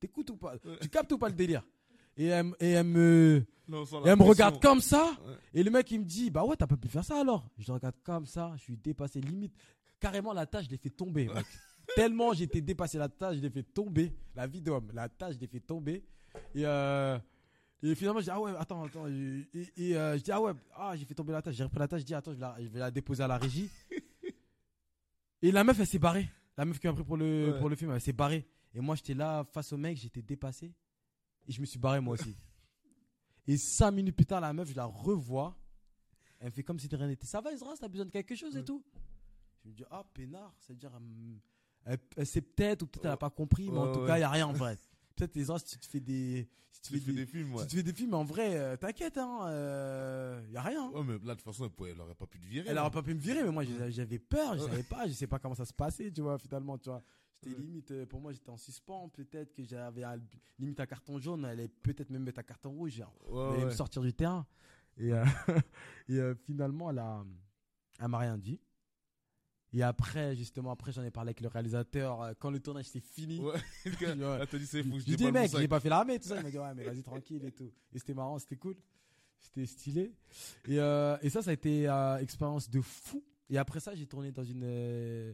T'écoutes ou pas? Tu captes ou pas le délire? Et elle, m- et elle me, Non, et elle me regarde comme ça. Ouais. Et le mec, il me dit Bah ouais, t'as pas pu faire ça alors? Je le regarde comme ça. Je suis dépassé. Limite, carrément, la tâche, je l'ai fait tomber, mec. Tellement j'étais dépassé la tâche, je l'ai fait tomber. La vie d'homme, la tâche, je l'ai fait tomber. Et, euh, et finalement, je dis, ah ouais, attends, attends. Et, et, euh, je dis, ah ouais, ah, j'ai fait tomber la tâche. J'ai repris la tâche, je dis, attends, je vais la, je vais la déposer à la régie. et la meuf, elle s'est barrée. La meuf qui m'a pris pour le, Ouais. pour le film, elle s'est barrée. Et moi, j'étais là face au mec, j'étais dépassé. Et je me suis barré moi aussi. et cinq minutes plus tard, la meuf, je la revois. Elle me fait comme si de rien n'était. Ça va, Ezra, t'as besoin de quelque chose et Ouais. tout Je me dis, ah, peinard, c'est-à-dire, hum, elle, elle sait peut-être ou peut-être elle n'a Ouais. pas compris, mais en tout cas, il n'y a rien en vrai. peut-être, Ezra, si tu te fais des. Si tu, Tu fais fais des, des films, ouais. si tu fais des films, en vrai, euh, t'inquiète, hein, il n'y a rien. hein. Ouais, mais là, de toute façon, elle, pouvait- elle aurait pas pu te virer. Elle là. aurait pas pu me virer, mais moi j'avais peur, je savais pas, je sais pas comment ça se passait, tu vois, finalement, tu vois. J'étais Ouais. limite, euh, pour moi j'étais en suspens, peut-être que j'avais limite un carton jaune, elle allait peut-être même mettre un carton rouge, genre, Ouais, elle allait me sortir du terrain. Et, euh, et euh, finalement, elle a, elle m'a rien dit. Et après, justement, après j'en ai parlé avec le réalisateur, euh, quand le tournage s'est fini. Ouais. Là, dit, c'est fou, je mec, j'ai pas fait l'armée, tout ça. Il m'a dit, ouais, mais vas-y, tranquille et tout. Et c'était marrant, c'était cool. C'était stylé. Et, euh, et ça, ça a été une expérience de fou. Et après ça, j'ai tourné dans une, euh,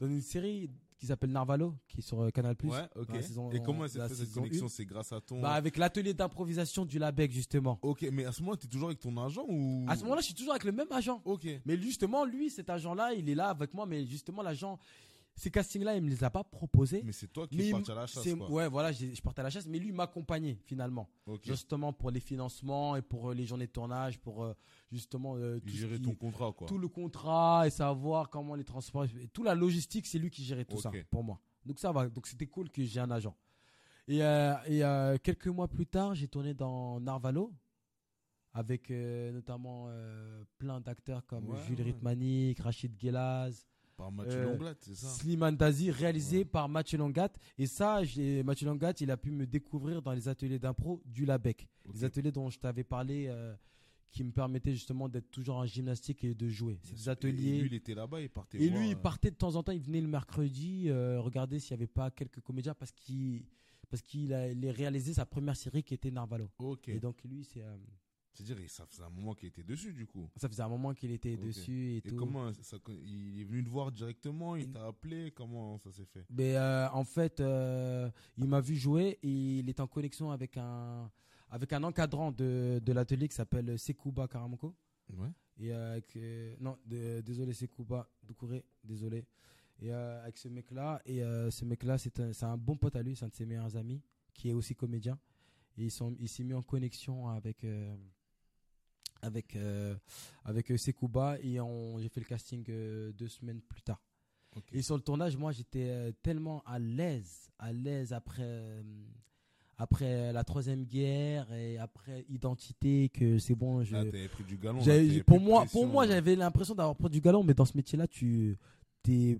dans une série qui s'appelle Narvalo, qui est sur euh, Canal+. Ouais, ok. saison- Et comment s'est fait cette connexion. C'est grâce à ton. Bah, avec l'atelier d'improvisation du Labec, justement. Ok, mais à ce moment, t'es toujours avec ton agent ou? À ce moment-là, je suis toujours avec le même agent. Ok. Mais justement, lui, cet agent-là, il est là avec moi. Mais justement, l'agent, ces castings-là, il me les a pas proposés. Mais c'est toi qui es parti à la chasse, quoi. Ouais, voilà, je partais à la chasse, mais lui m'accompagnait finalement, Ok. justement pour les financements et pour euh, les journées de tournage, pour euh, justement euh, tout, ce Gérer qui- ton contrat, quoi. tout le contrat et savoir comment les transports, et toute la logistique, c'est lui qui gérait tout ça pour moi. Donc ça va, donc c'était cool que j'ai un agent. Et, euh, et euh, quelques mois plus tard, j'ai tourné dans Narvalo avec notamment plein d'acteurs comme Ouais, Jules ouais. Ritmanik, Rachid Gelaz. Par Mathieu Euh, c'est ça Slimane Dazi, réalisé Ouais. par Mathieu Longat. Et ça, Mathieu Longat, il a pu me découvrir dans les ateliers d'impro du Labec. Les ateliers dont je t'avais parlé, euh, qui me permettaient justement d'être toujours en gymnastique et de jouer. C'est des ateliers. Et lui, il était là-bas, il partait. Et voir, lui, il euh, partait de temps en temps, il venait le mercredi euh, regarder s'il n'y avait pas quelques comédiens parce qu'il parce qu'il a il a réalisé sa première série qui était Narvalo. Ok. Et donc lui, c'est euh, C'est-à-dire, ça faisait un moment qu'il était dessus, du coup. ça faisait un moment qu'il était dessus et, Et tout. comment ça, il est venu te voir directement, il Il- t'a appelé, comment ça s'est fait? Mais euh, en fait, euh, il m'a vu jouer et il est en connexion avec un avec un encadrant de, de l'atelier qui s'appelle Sekouba Karamoko. Ouais. Et euh, avec, euh, non, de- désolé Sekouba Doucouré, désolé. Et euh, avec ce mec-là, et ce mec-là, c'est un, c'est un bon pote à lui, c'est un de ses meilleurs amis, qui est aussi comédien. Et ils sont, il s'est mis en connexion avec avec euh, avec Sekouba et on- j'ai fait le casting euh, deux semaines plus tard. Et sur le tournage, moi, j'étais tellement à l'aise, à l'aise après, euh, après la troisième guerre et après identité que c'est bon. Je, Là, t'avais pris du galon. là, pour moi, pression, pour moi, là. j'avais l'impression d'avoir pris du galon, mais dans ce métier-là, tu, t'es,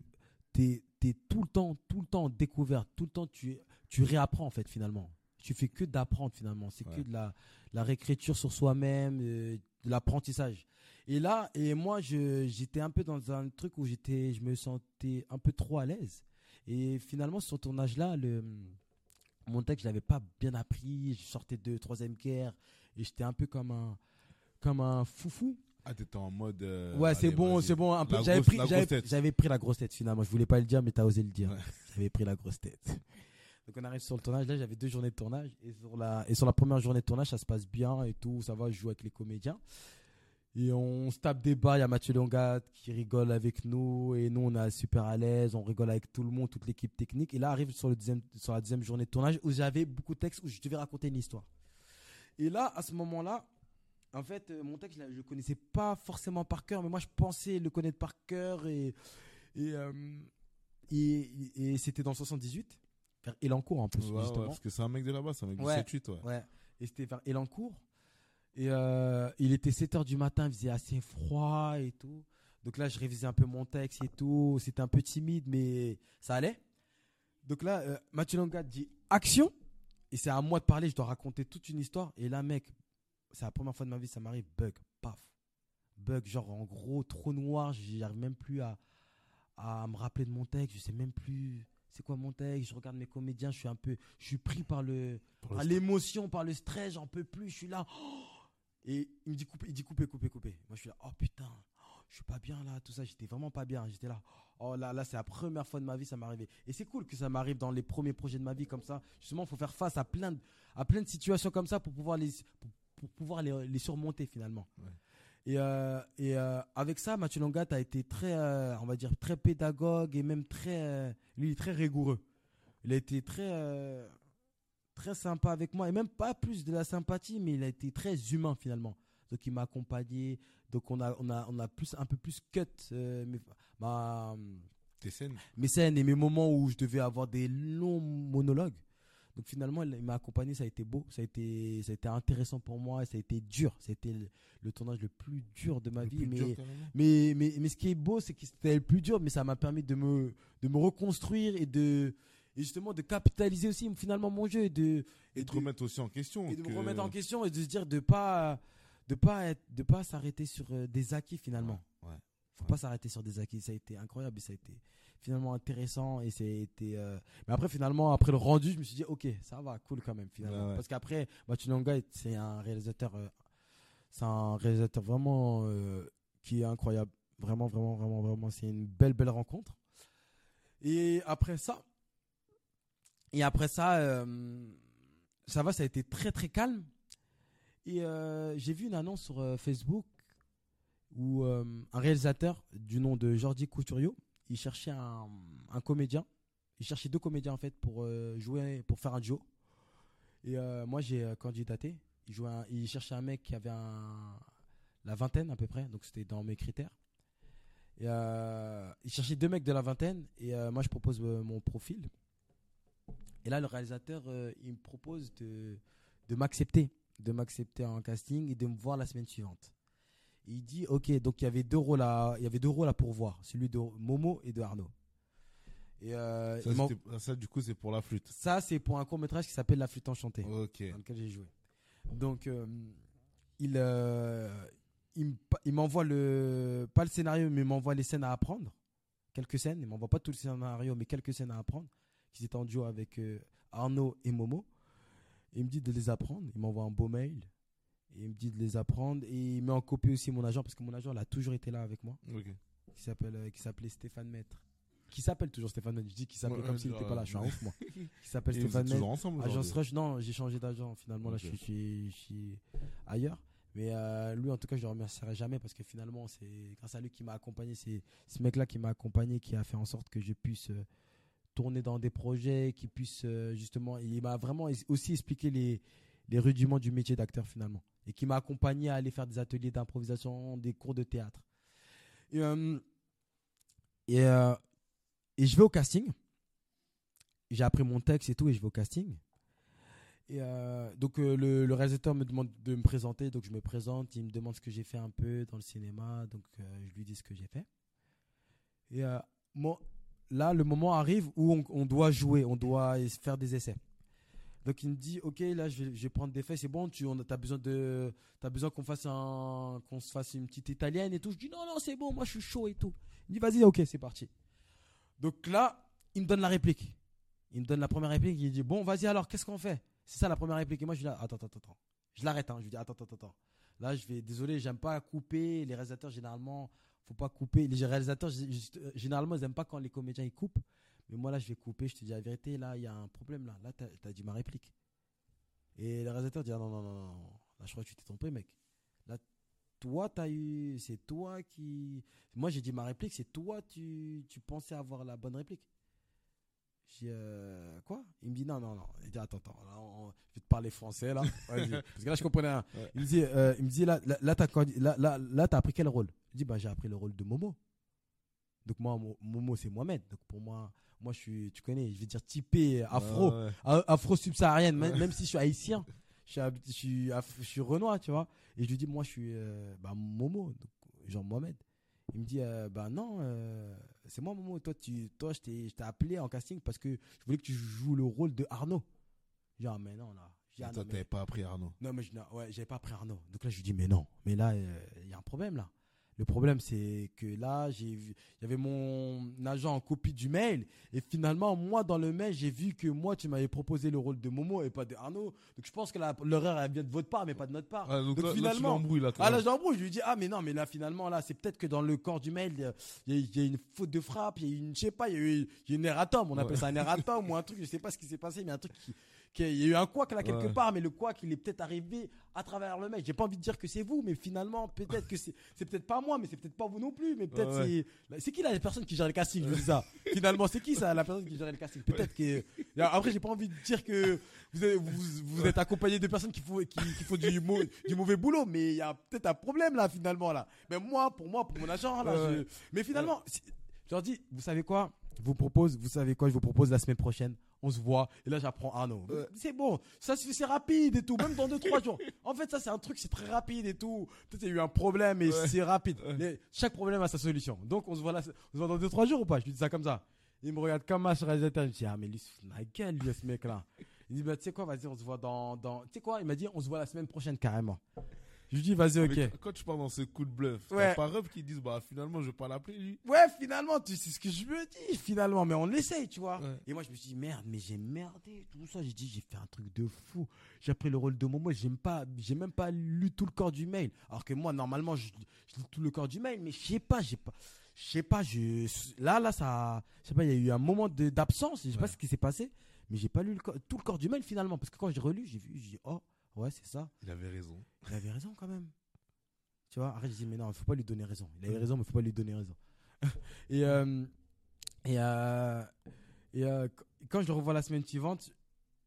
t'es, tout le temps, tout le temps en découverte, tout le temps, tu, tu réapprends en fait finalement. Tu fais que d'apprendre finalement. C'est Ouais. que de la, la réécriture sur soi-même, euh, de l'apprentissage. Et là, et moi, je, j'étais un peu dans un truc où j'étais, je me sentais un peu trop à l'aise. Et finalement, sur ce tournage-là, le, mon texte, je l'avais pas bien appris. Je sortais de troisième guerre et j'étais un peu comme un, comme un foufou. Ah, t'étais en mode. euh, ouais, c'est bon, c'est bon. Un peu, j'avais pris, la grosse tête. j'avais pris la grosse tête finalement. Je voulais pas le dire, mais t'as osé le dire. Ouais. J'avais pris la grosse tête. Donc on arrive sur le tournage. Là, j'avais deux journées de tournage et sur la et sur la première journée de tournage, ça se passe bien et tout. Ça va, je joue avec les comédiens. Et on se tape des bas, il y a Mathieu Longat qui rigole avec nous et nous on est super à l'aise, on rigole avec tout le monde, toute l'équipe technique. Et là arrive sur, le deuxième, sur la deuxième journée de tournage où j'avais beaucoup de textes où je devais raconter une histoire. Et là, à ce moment-là, en fait, euh, mon texte, je le connaissais pas forcément par cœur, mais moi je pensais le connaître par cœur et, et, euh, et, et c'était dans le 78, vers Elancourt en plus, Ouais, ouais, justement. parce que c'est un mec de là-bas, c'est un mec Ouais. du 7-8, ouais. Ouais. Et c'était vers Elancourt. Et euh, il était 7 heures du matin, il faisait assez froid et tout. Donc là, je révisais un peu mon texte et tout. C'était un peu timide, mais ça allait. Donc là, euh, Mathieu Longat dit action. Et c'est à moi de parler, je dois raconter toute une histoire. Et là, mec, c'est la première fois de ma vie, ça m'arrive. Bug, paf. Bug, genre en gros, trop noir. J'arrive même plus à, à me rappeler de mon texte. Je sais même plus c'est quoi mon texte. Je regarde mes comédiens, je suis un peu, je suis pris par le par l'émotion, par le stress, j'en peux plus, je suis là. Oh Et il me dit couper, il dit couper, couper, couper. Moi je suis là, oh putain, je suis pas bien là, tout ça. J'étais vraiment pas bien. J'étais là. Oh là, là, c'est la première fois de ma vie, ça m'est arrivé. Et c'est cool que ça m'arrive dans les premiers projets de ma vie comme ça. Justement, il faut faire face à plein de, à plein de situations comme ça pour pouvoir les, pour, pouvoir les, les, surmonter finalement. Et, euh, et euh, avec ça, Mathieu Longat a été très, euh, on va dire, très pédagogue et même très, lui, très rigoureux. Il a été très, très sympa avec moi et même pas plus de la sympathie, mais il a été très humain finalement. Donc il m'a accompagné. Donc on a, on a, on a plus, un peu plus cut mes, ma, Tes scènes. mes scènes et mes moments où je devais avoir des longs monologues. Donc finalement, il m'a accompagné, ça a été beau, ça a été, ça a été intéressant pour moi, ça a été dur, c'était le, tournage le plus dur de ma vie. Mais, mais, mais, mais, ce qui est beau, c'est que c'était le plus dur, mais ça m'a permis de me, de me reconstruire et de, et justement de capitaliser aussi finalement mon jeu et de, et, de, remettre aussi en question. Et de me remettre en question et de se dire de pas, de pas être, de pas s'arrêter sur euh, des acquis finalement. Ouais, Faut pas s'arrêter sur des acquis, ça a été incroyable et ça a été finalement intéressant et c'était euh, mais après finalement après le rendu je me suis dit ok ça va cool quand même finalement. Parce qu'après Mathieu c'est un réalisateur euh, c'est un réalisateur vraiment euh, qui est incroyable. Vraiment vraiment vraiment vraiment c'est une belle belle rencontre. Et après ça et après ça ça va ça a été très très calme et j'ai vu une annonce sur Facebook où un réalisateur du nom de Jordi Couturiot il cherchait un, un, comédien. Il cherchait deux comédiens en fait pour euh, jouer, pour faire un duo. Et euh, moi j'ai euh, candidaté. Il, jouait il cherchait un mec qui avait la vingtaine à peu près, donc c'était dans mes critères. Il cherchait deux mecs de la vingtaine et moi je propose mon profil. Et là le réalisateur il me propose de, de m'accepter, de m'accepter en casting et de me voir la semaine suivante. Il dit ok donc il y avait deux rôles à il y avait deux rôles à pourvoir celui de Momo et de Arnaud. Et euh, ça, du coup c'est pour la flûte. Ça c'est pour un court métrage qui s'appelle la flûte enchantée dans lequel j'ai joué. Donc euh, il euh, il m'envoie le pas le scénario mais il m'envoie les scènes à apprendre. Quelques scènes il m'envoie pas tout le scénario mais quelques scènes à apprendre qui étaient en duo avec Arnaud et Momo il me dit de les apprendre il m'envoie un beau mail il me dit de les apprendre et il met en copie aussi mon agent parce que mon agent il a toujours été là avec moi. Qui s'appelle euh, qui s'appelait Stéphane Maître. Qui s'appelle toujours Stéphane Maître. Je dis qu'il s'appelle comme s'il n'était pas là. Je suis un ouf moi. Qui s'appelle Stéphane Maître. ensemble Agence Rush. Non, j'ai changé d'agent. Finalement là, je suis, je suis, ailleurs. Mais euh, lui, en tout cas, je le remercierai jamais parce que finalement, c'est grâce à lui qui m'a accompagné. C'est ce mec-là qui m'a accompagné, qui a fait en sorte que je puisse euh, tourner dans des projets, qui puisse justement. Il m'a vraiment aussi expliqué les, les rudiments du métier d'acteur finalement et qui m'a accompagné à aller faire des ateliers d'improvisation, des cours de théâtre. Et, euh, euh, et, je vais au casting. J'ai appris mon texte et tout et je vais au casting. Et euh, donc le, réalisateur me demande de me présenter, donc je me présente, il me demande ce que j'ai fait un peu dans le cinéma, donc je lui dis ce que j'ai fait. Et là, le moment arrive où on, doit jouer, on doit faire des essais. Donc il me dit, ok, là je vais, prendre des faits, c'est bon, tu as besoin de, besoin qu'on fasse un, qu'on se fasse une petite italienne et tout. Je dis non non c'est bon, moi je suis chaud et tout. Il dit vas-y, ok, c'est parti. Donc là, il me donne la réplique. Il me donne la première réplique. Il dit bon, vas-y alors, qu'est-ce qu'on fait? C'est ça la première réplique. Et moi je dis attends attends attends, je l'arrête. Hein. Je lui dis attends attends attends. Là je vais, désolé, j'aime pas couper. Les réalisateurs généralement, faut pas couper. Les réalisateurs généralement ils aiment pas quand les comédiens ils coupent. Mais moi, là, je vais couper, je te dis la vérité, là, il y a un problème, là. Là, tu as, dit ma réplique. Et le réalisateur dit, ah, non, non, non, non, là, je crois que tu t'es trompé, mec. Là, toi, tu as eu, c'est toi qui. Moi, j'ai dit ma réplique, c'est toi, tu, tu pensais avoir la bonne réplique. J'ai euh, quoi? Il me dit non non non. Il dit attends attends, je vais te parler français là. Parce que là je comprenais rien. Il me dit euh, il me dit là là là t'as là, là, là as appris quel rôle? Je dis bah j'ai appris le rôle de Momo. Donc moi Momo c'est Mohamed. Donc pour moi moi je suis tu connais je vais dire typé afro afro subsaharienne même, si je suis haïtien je suis je suis, je suis renois tu vois et je lui dis moi je suis euh, bah, Momo donc Jean Mohamed il me dit euh, bah non euh, c'est moi Momo toi tu toi je t'ai appelé en casting parce que je voulais que tu joues le rôle de Arnaud. Genre ah, mais non là. Ah, toi t'avais pas appris Arnaud. Non mais je ouais j'avais pas appris Arnaud. Donc là je lui dis mais non. Mais là il y a un problème là Le problème, c'est que là, j'ai vu, il y avait mon agent en copie du mail, et finalement, moi, dans le mail, j'ai vu que moi, tu m'avais proposé le rôle de Momo et pas de Arnaud. Donc, je pense que l'erreur, elle vient de votre part, mais pas de notre part. Ah, donc, Donc, là, là, tu finalement- là, Ah là, toi. j'embrouille, je lui dis, ah, mais non, mais là, finalement, là, c'est peut-être que dans le corps du mail, il y a, y une faute de frappe, il y a une, je sais pas, il y a eu y a une erratum, on appelle Ouais. ça un erratum ou un truc, je sais pas ce qui s'est passé, mais un truc qui, qui- il y a eu un couac là quelque Ouais. part, mais le couac, il est peut-être arrivé à travers le mail. J'ai pas envie de dire que c'est vous, mais finalement, peut-être que c'est, c'est peut-être pas moi, mais c'est peut-être pas vous non plus, mais peut-être Ouais, c'est, c'est qui la personne qui gère le casting, je vous dis ça. Finalement, c'est qui ça, la personne qui gère le casting? Peut-être que, après, j'ai pas envie de dire que vous êtes, vous, vous êtes accompagné de personnes qui font, qui, qui font du, mau- du mauvais boulot, mais il y a peut-être un problème là, finalement, là. Mais moi, pour moi, pour mon agent, là, je- mais finalement, je leur dis, vous savez quoi? Je vous propose, vous savez quoi? Je vous propose la semaine prochaine. On se voit. Et là, j'apprends Arnaud. Ouais. C'est bon. Ça, c'est rapide et tout. Même dans deux, trois jours. En fait, ça, c'est un truc, c'est très rapide et tout. Peut-être qu'il y a eu un problème et Ouais. c'est rapide. Ouais. Chaque problème a sa solution. Donc, on se voit là, on se voit dans deux, trois jours ou pas? Je lui dis ça comme ça. Il me regarde comme un réalisateur. Je me dis, ah, mais lui, c'est ma gueule, lui, ce mec-là. Il dit, bah, tu sais quoi, vas-y, on se voit dans, dans, tu sais quoi? Il m'a dit, on se voit la semaine prochaine, carrément. Je lui dis, vas-y, ok. Quand tu pars dans ces coups de bluff, Ouais. pas rêve qui disent, bah, finalement, je vais pas l'appeler, lui. Ouais, finalement, tu sais ce que je me dis, finalement, mais on l'essaye, tu vois. Ouais. Et moi, je me suis dit, merde, mais j'ai merdé, tout ça. J'ai dit, j'ai fait un truc de fou. J'ai pris le rôle de Momo, j'ai même pas, j'ai même pas lu tout le corps du mail. Alors que moi, normalement, je, je lis tout le corps du mail, mais je sais pas, j'ai pas, je sais pas, je, là, là, ça, je sais pas, il y a eu un moment d'absence, je sais pas ce qui s'est passé, mais j'ai pas lu le, tout le corps du mail finalement, parce que quand j'ai relu, j'ai vu, j'ai dit, oh, ouais, c'est ça. Il avait raison. Il avait raison quand même. Tu vois, arrête, je dis, mais non, il faut pas lui donner raison. Il avait raison, mais il faut pas lui donner raison. et euh, et, euh, et euh, qu- quand je le revois la semaine suivante,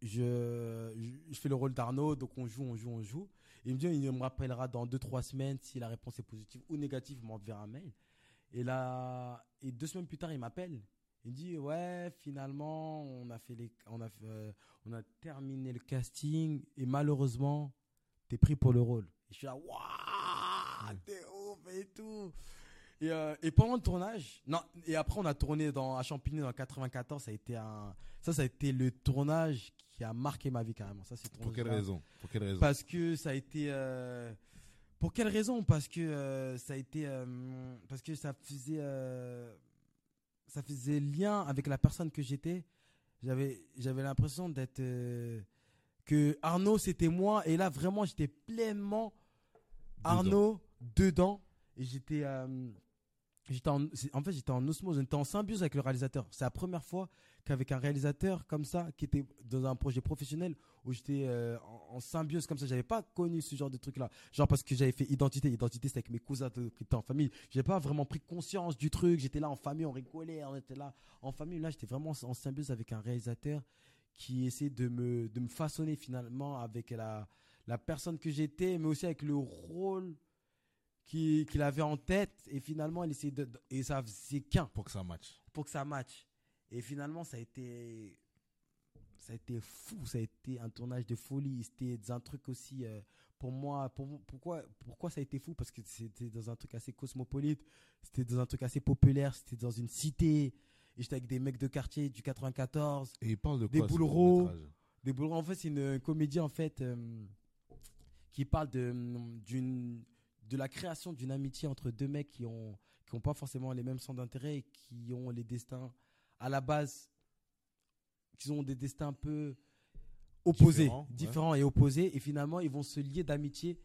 je, je, je fais le rôle d'Arnaud, donc on joue, on joue, on joue. Il me dit, il me rappellera dans 2-3 semaines si la réponse est positive ou négative, il m'enverra un mail. Et là, et deux semaines plus tard, il m'appelle. Il me dit, ouais, finalement, on a fait les, on a, fait, euh, on a terminé le casting et malheureusement, t'es pris pour le rôle. Et je suis là, waouh, t'es ouf et tout. Et, euh, et pendant le tournage, non, et après on a tourné dans, à Champigny dans 94, ça a été un, ça, ça a été le tournage qui a marqué ma vie carrément. Ça, c'est Pour quelle raison? Pour quelle raison? Parce que ça a été. euh, pour quelle raison? Parce que euh, ça a été. parce que ça faisait. Ça faisait lien avec la personne que j'étais. J'avais, j'avais l'impression d'être. euh, que Arnaud, c'était moi. Et là, vraiment, j'étais pleinement Arnaud dedans. Et j'étais. euh, J'étais en, en fait, j'étais en osmose, j'étais en symbiose avec le réalisateur. C'est la première fois qu'avec un réalisateur comme ça, qui était dans un projet professionnel, où j'étais euh, en, symbiose comme ça, j'avais pas connu ce genre de truc-là. Genre parce que j'avais fait identité, identité c'était avec mes cousins qui étaient en famille. J'avais pas vraiment pris conscience du truc. J'étais là en famille, on rigolait, on était là en famille. Là, j'étais vraiment en symbiose avec un réalisateur qui essayait de me, de me façonner finalement avec la, la personne que j'étais, mais aussi avec le rôle qui- qu'il avait en tête. Et finalement, il essayait de, de- et ça faisait qu'un Pour que ça matche. pour que ça matche. Et finalement, ça a été, ça a été fou, ça a été un tournage de folie. C'était un truc aussi, euh, pour moi, pour, pourquoi, pourquoi ça a été fou? Parce que c'était dans un truc assez cosmopolite, c'était dans un truc assez populaire, c'était dans une cité. Et j'étais avec des mecs de quartier du 94, Et il parle de Des quoi court-métrage? Des. En fait, c'est une comédie en fait euh, qui parle de d'une de la création d'une amitié entre deux mecs qui ont qui ont pas forcément les mêmes centres d'intérêt et qui ont les destins à la base qui ont des destins un peu opposés, Différents, ouais. et opposés et finalement ils vont se lier d'amitié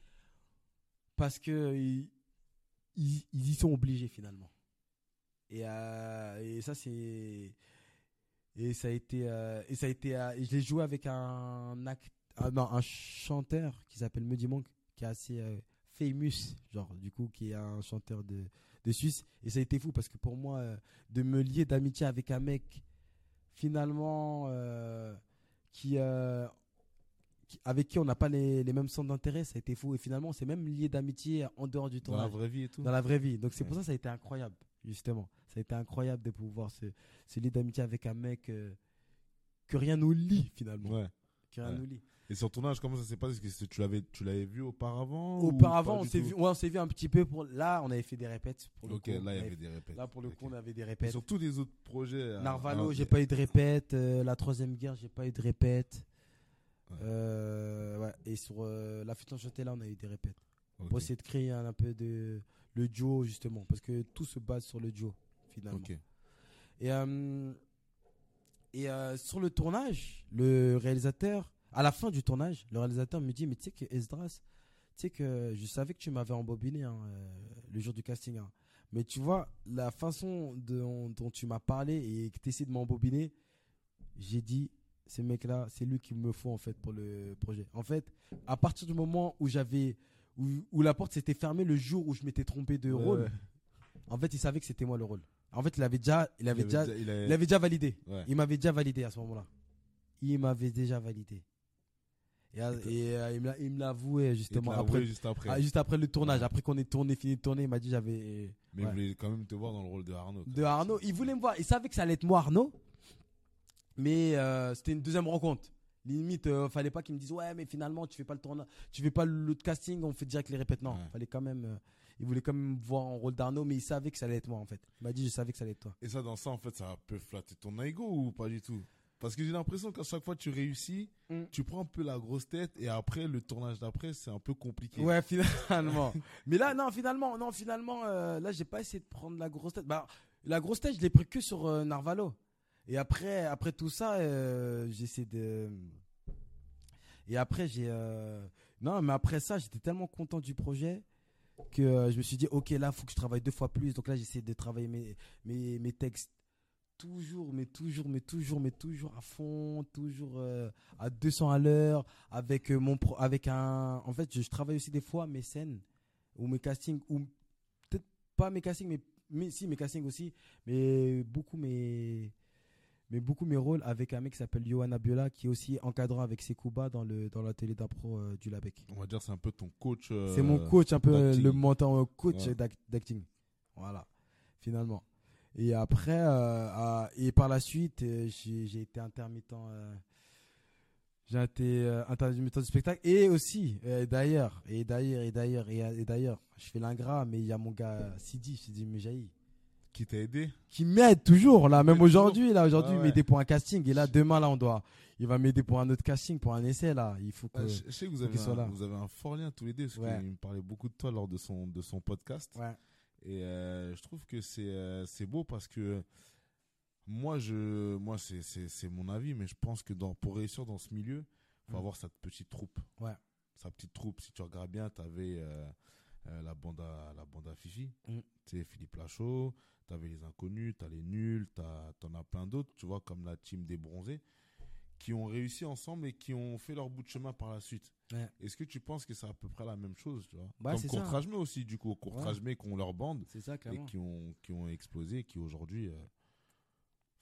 parce que ils, ils, ils y sont obligés finalement. Et, euh, et ça c'est et ça a été euh, et ça a été euh, je l'ai joué avec un non, un chanteur qui s'appelle Muddy Monk qui est assez famous genre du coup qui est un chanteur de de Suisse et ça a été fou parce que pour moi euh, de me lier d'amitié avec un mec finalement euh, qui, euh, qui- avec qui on n'a pas les, les mêmes centres d'intérêt ça a été fou et finalement on s'est même lié d'amitié en dehors du Dans la tournage vraie vie et tout. dans la vraie vie. Donc c'est pour ça que ça a été incroyable, justement. Ça a été incroyable de pouvoir se, se lier d'amitié avec un mec que rien nous lie finalement. Ouais. Que rien Ouais. nous lie. Et sur ton tournage, comment ça s'est passé? Est-ce que tu l'avais, tu l'avais vu auparavant Auparavant, on s'est vu, ouais, on s'est vu un petit peu pour. Là, on avait fait des répètes. Pour le Ok, coup, là il y avait- des répètes. là, pour le coup, on avait des Et répètes. sur tous les autres projets. euh, Narvalo, ah, j'ai pas eu de répète. euh, la troisième guerre, j'ai pas eu de répète. Ouais. Euh, ouais. Et sur euh, la fuite enchantée, là, on a eu des répètes. Ok. pour essayer de créer un, un peu de le duo justement parce que tout se base sur le duo finalement. Ok. Et, et sur le tournage, le réalisateur, à la fin du tournage, le réalisateur me dit Mais tu sais que Esdras, tu sais que je savais que tu m'avais embobiné hein, euh, le jour du casting. hein. Mais tu vois, la façon dont, dont tu m'as parlé et que tu essaies de m'embobiner, j'ai dit Ce mec-là, c'est lui qu'il me faut en fait pour le projet. En fait, à partir du moment où j'avais. Où, où la porte s'était fermée le jour où je m'étais trompé de rôle, ouais. en fait, il savait que c'était moi le rôle. En fait, il avait déjà, il avait déjà, il avait- il avait déjà validé. Ouais. Il m'avait déjà validé à ce moment-là. Il m'avait déjà validé. Et, euh, il me l'a- il me l'a avoué Il te justement après, avoué juste après. ah, juste après le tournage. Après qu'on ait tourné, fini de tourner, il m'a dit j'avais. mais ouais. il voulait quand même te voir dans le rôle de Arnaud. De Arnaud. Il voulait me voir. Il savait que ça allait être moi, Arnaud. Mais euh, c'était une deuxième rencontre. Limite, euh, fallait pas qu'il me dise ouais, mais finalement, tu fais pas le tournage, tu fais pas l'autre casting, on fait direct les répètes. Non, Ouais. fallait quand même. euh, il voulait quand même me voir en rôle d'Arnaud, mais il savait que ça allait être moi en fait. Il m'a dit je savais que ça allait être toi. Et ça, dans ça, en fait, ça peut flatter ton ego ou pas du tout? Parce que j'ai l'impression qu'à chaque fois que tu réussis, Mm. tu prends un peu la grosse tête et après, le tournage d'après, c'est un peu compliqué. Ouais, finalement. Mais là, non, finalement, non, finalement, euh, là, j'ai pas essayé de prendre la grosse tête. Bah, la grosse tête, je l'ai pris que sur euh, Narvalo. Et après, après tout ça, euh, j'ai essayé de. Et après, j'ai. euh, Non, mais après ça, j'étais tellement content du projet que euh, je me suis dit, ok, là, faut que je travaille deux fois plus. Donc là, j'essaie de travailler mes, mes, mes textes toujours, mais toujours, mais toujours, mais toujours à fond, toujours euh, à 200 à l'heure, avec euh, mon pro- avec un. En fait, je, je travaille aussi des fois mes scènes ou mes castings ou peut-être pas mes castings, mais, mais si mes castings aussi, mais beaucoup mes mais beaucoup mes rôles avec un mec qui s'appelle Johanna Biola qui est aussi encadrant avec Sekouba dans le dans l'atelier d'impro euh, du Labec. On va dire, c'est un peu ton coach. euh, C'est mon coach un peu euh, le mentor euh, coach Ouais. d'ac- d'acting. Voilà, finalement. Et après, euh, à- et par la suite, euh, j'ai été intermittent. euh, j'ai été intermittent du spectacle et aussi d'ailleurs et d'ailleurs et d'ailleurs et, d'ailleurs, je fais l'ingrat, mais il y a mon gars Sidi, Sidi Mujahi, Qui t'a aidé? Qui m'aide toujours là, même aujourd'hui là, aujourd'hui Ah il ouais. pour un casting et là demain là on doit, il va m'aider pour un autre casting, pour un essai là, il faut que. Ouais, je, sais que vous avez, un, là. vous avez un fort lien tous les deux, parce Ouais. qu'il me parlait beaucoup de toi lors de son, de son podcast. Ouais. Et euh, je trouve que c'est euh, c'est beau parce que moi, je, moi c'est- c'est mon avis, mais je pense que dans, pour réussir dans ce milieu, il faut Mm. avoir sa petite troupe. Ouais. Sa petite troupe. Si tu regardes bien, tu avais la, bande à, la bande à Fifi, Mm. tu sais, Philippe Lachaud, tu avais les inconnus, tu as les nuls, tu en as plein d'autres, tu vois, comme la team des bronzés, qui ont réussi ensemble et qui ont fait leur bout de chemin par la suite. Ouais. Est-ce que tu penses que c'est à peu près la même chose, tu vois Bah, Comme aussi, du coup, Courtrage Mais qui ont leur bande ça et qui ont, qui ont explosé, qui aujourd'hui euh,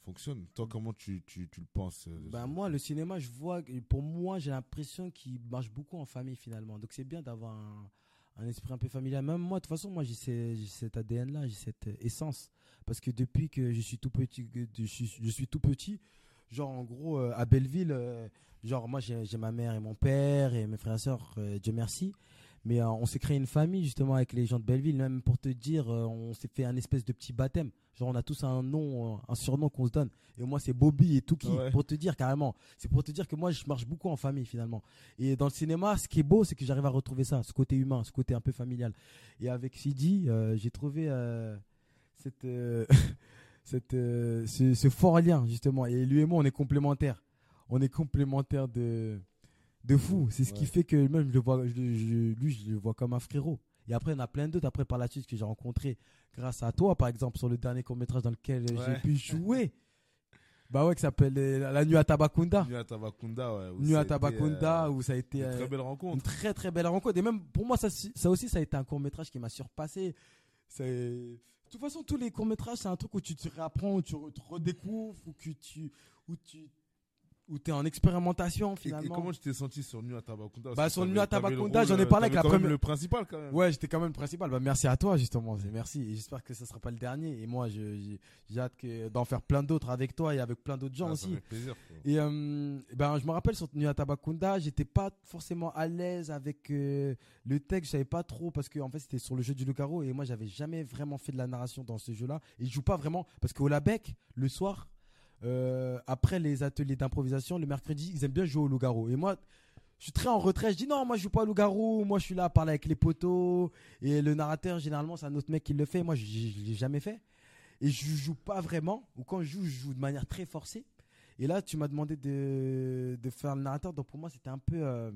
fonctionnent. Toi, comment tu, tu, tu le penses euh, Ben moi, le cinéma, je vois, pour moi, j'ai l'impression qu'il marche beaucoup en famille finalement. Donc c'est bien d'avoir un, un esprit un peu familial. Même moi, de toute façon, moi, j'ai ce- j'ai cet ADN-là, j'ai cette euh, essence. Parce que depuis que je suis tout petit, je suis, je suis tout petit, genre en gros, euh, à Belleville, euh, genre moi, j'ai ma mère et mon père et mes frères et sœurs, euh, Dieu merci. Mais on s'est créé une famille justement avec les gens de Belleville. Même pour te dire, on s'est fait un espèce de petit baptême. Genre on a tous un nom, un surnom qu'on se donne. Et moi c'est Bobby et Tuki. Ouais. Pour te dire carrément. C'est pour te dire que moi je marche beaucoup en famille finalement. Et dans le cinéma, ce qui est beau, c'est que j'arrive à retrouver ça, ce côté humain, ce côté un peu familial. Et avec Sidi, j'ai trouvé cette, cette, euh, ce, ce fort lien justement. Et lui et moi, on est complémentaires. On est complémentaires de, de fou. C'est ce qui fait que même je le vois, je, lui, je le vois comme un frérot. Et après, il y en a plein d'autres. Après, par la suite, que j'ai rencontré grâce à toi, par exemple, sur le dernier court métrage dans lequel j'ai pu jouer. Bah ouais, qui s'appelle euh, La Nuit à Tabakunda. Nuit à Tabakunda, ouais. Nuit à été, Tabakunda, euh, où ça a été une très belle une rencontre. très très belle rencontre. Et même pour moi, ça, ça aussi, ça a été un court métrage qui m'a surpassé. C'est- toute façon, tous les courts métrages, c'est un truc où tu te réapprends, où tu te redécouvres, où que tu, où tu, où es en expérimentation Et, et finalement. comment tu t'es senti sur Nuit à Bah, que sur Nuit à rôle, j'en ai euh, parlé avec la première- le principal quand même. Ouais, j'étais quand même le principal. Bah, merci à toi, justement. Merci. Et j'espère que ça sera pas le dernier. Et moi, j'ai hâte d'en faire plein d'autres avec toi et avec plein d'autres gens Ah, ça aussi. fait plaisir. frérot. Et euh, ben, je me rappelle sur Nuit à Tabakunda, j'étais pas forcément à l'aise avec euh, le texte, je savais pas trop parce que en fait c'était sur le jeu du loup-garou et moi j'avais jamais vraiment fait de la narration dans ce jeu-là et je joue pas vraiment parce qu'au Labec le soir euh, après les ateliers d'improvisation le mercredi ils aiment bien jouer au loup-garou et moi je suis très en retrait. Je dis non, moi je joue pas loup-garou. Moi je suis là à parler avec les poteaux. Et le narrateur, généralement, c'est un autre mec qui le fait. Moi, je, je, je l'ai jamais fait. Et je joue pas vraiment. Ou quand je joue, je joue de manière très forcée. Et là, tu m'as demandé de, de faire le narrateur. Donc pour moi, c'était un peu. euh,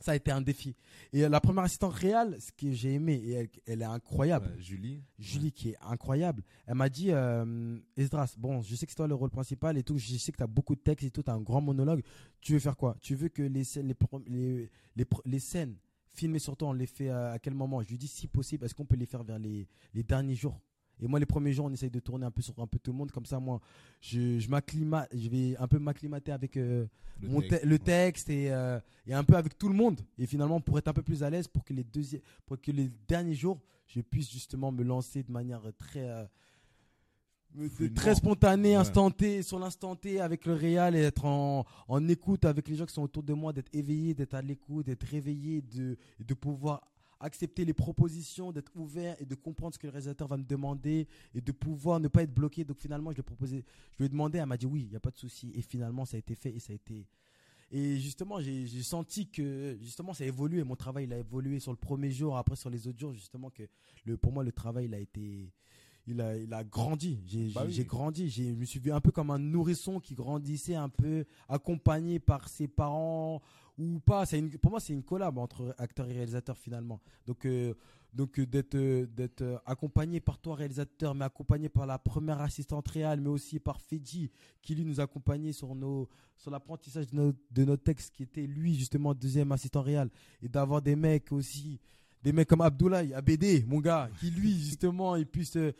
ça a été un défi. Et euh, la première assistante réelle, ce que j'ai aimé, et elle, elle est incroyable. Ouais, Julie. Julie qui est incroyable. Elle m'a dit, euh, Esdras, bon, je sais que c'est toi le rôle principal et tout, je sais que tu as beaucoup de textes et tout, tu as un grand monologue. Tu veux faire quoi? Tu veux que les scènes, les, les, les, scènes filmées sur toi, on les fait à, à quel moment? Je lui dis, si possible, est-ce qu'on peut les faire vers les, les derniers jours? Et moi, les premiers jours, on essaye de tourner un peu sur un peu tout le monde. Comme ça, moi, je, je m'acclimate, je vais un peu m'acclimater avec euh, Le mon texte, te- le ouais. texte et, euh, et un peu avec tout le monde. Et finalement, pour être un peu plus à l'aise, pour que les pour que les derniers jours, je puisse justement me lancer de manière très, euh, très Ouais. sur l'instant T avec le réal et être en, en écoute avec les gens qui sont autour de moi, d'être éveillé, d'être à l'écoute, d'être réveillé, de, de pouvoir accepter les propositions, d'être ouvert et de comprendre ce que le réalisateur va me demander et de pouvoir ne pas être bloqué. Donc finalement, je lui ai proposé, je lui ai demandé, elle m'a dit oui, il n'y a pas de souci. Et finalement, ça a été fait et ça a été. Et justement, j'ai senti que justement ça a évolué. Mon travail, il a évolué sur le premier jour, après sur les autres jours, justement que le, pour moi, le travail, il a été, il a, il a grandi. J'ai Bah oui. grandi. J'ai- Je me suis vu un peu comme un nourrisson qui grandissait un peu, accompagné par ses parents ou pas. C'est une, pour moi, c'est une collab entre acteur et réalisateur finalement. Donc, euh, donc euh, d'être euh, d'être accompagné par toi réalisateur, mais accompagné par la première assistante réelle, mais aussi par Fedji qui lui nous accompagnait sur nos sur l'apprentissage de nos, de nos textes, qui était lui justement deuxième assistant réel, et d'avoir des mecs aussi, des mecs comme Abdoulaye, ABD, mon gars, qui lui justement il puisse te,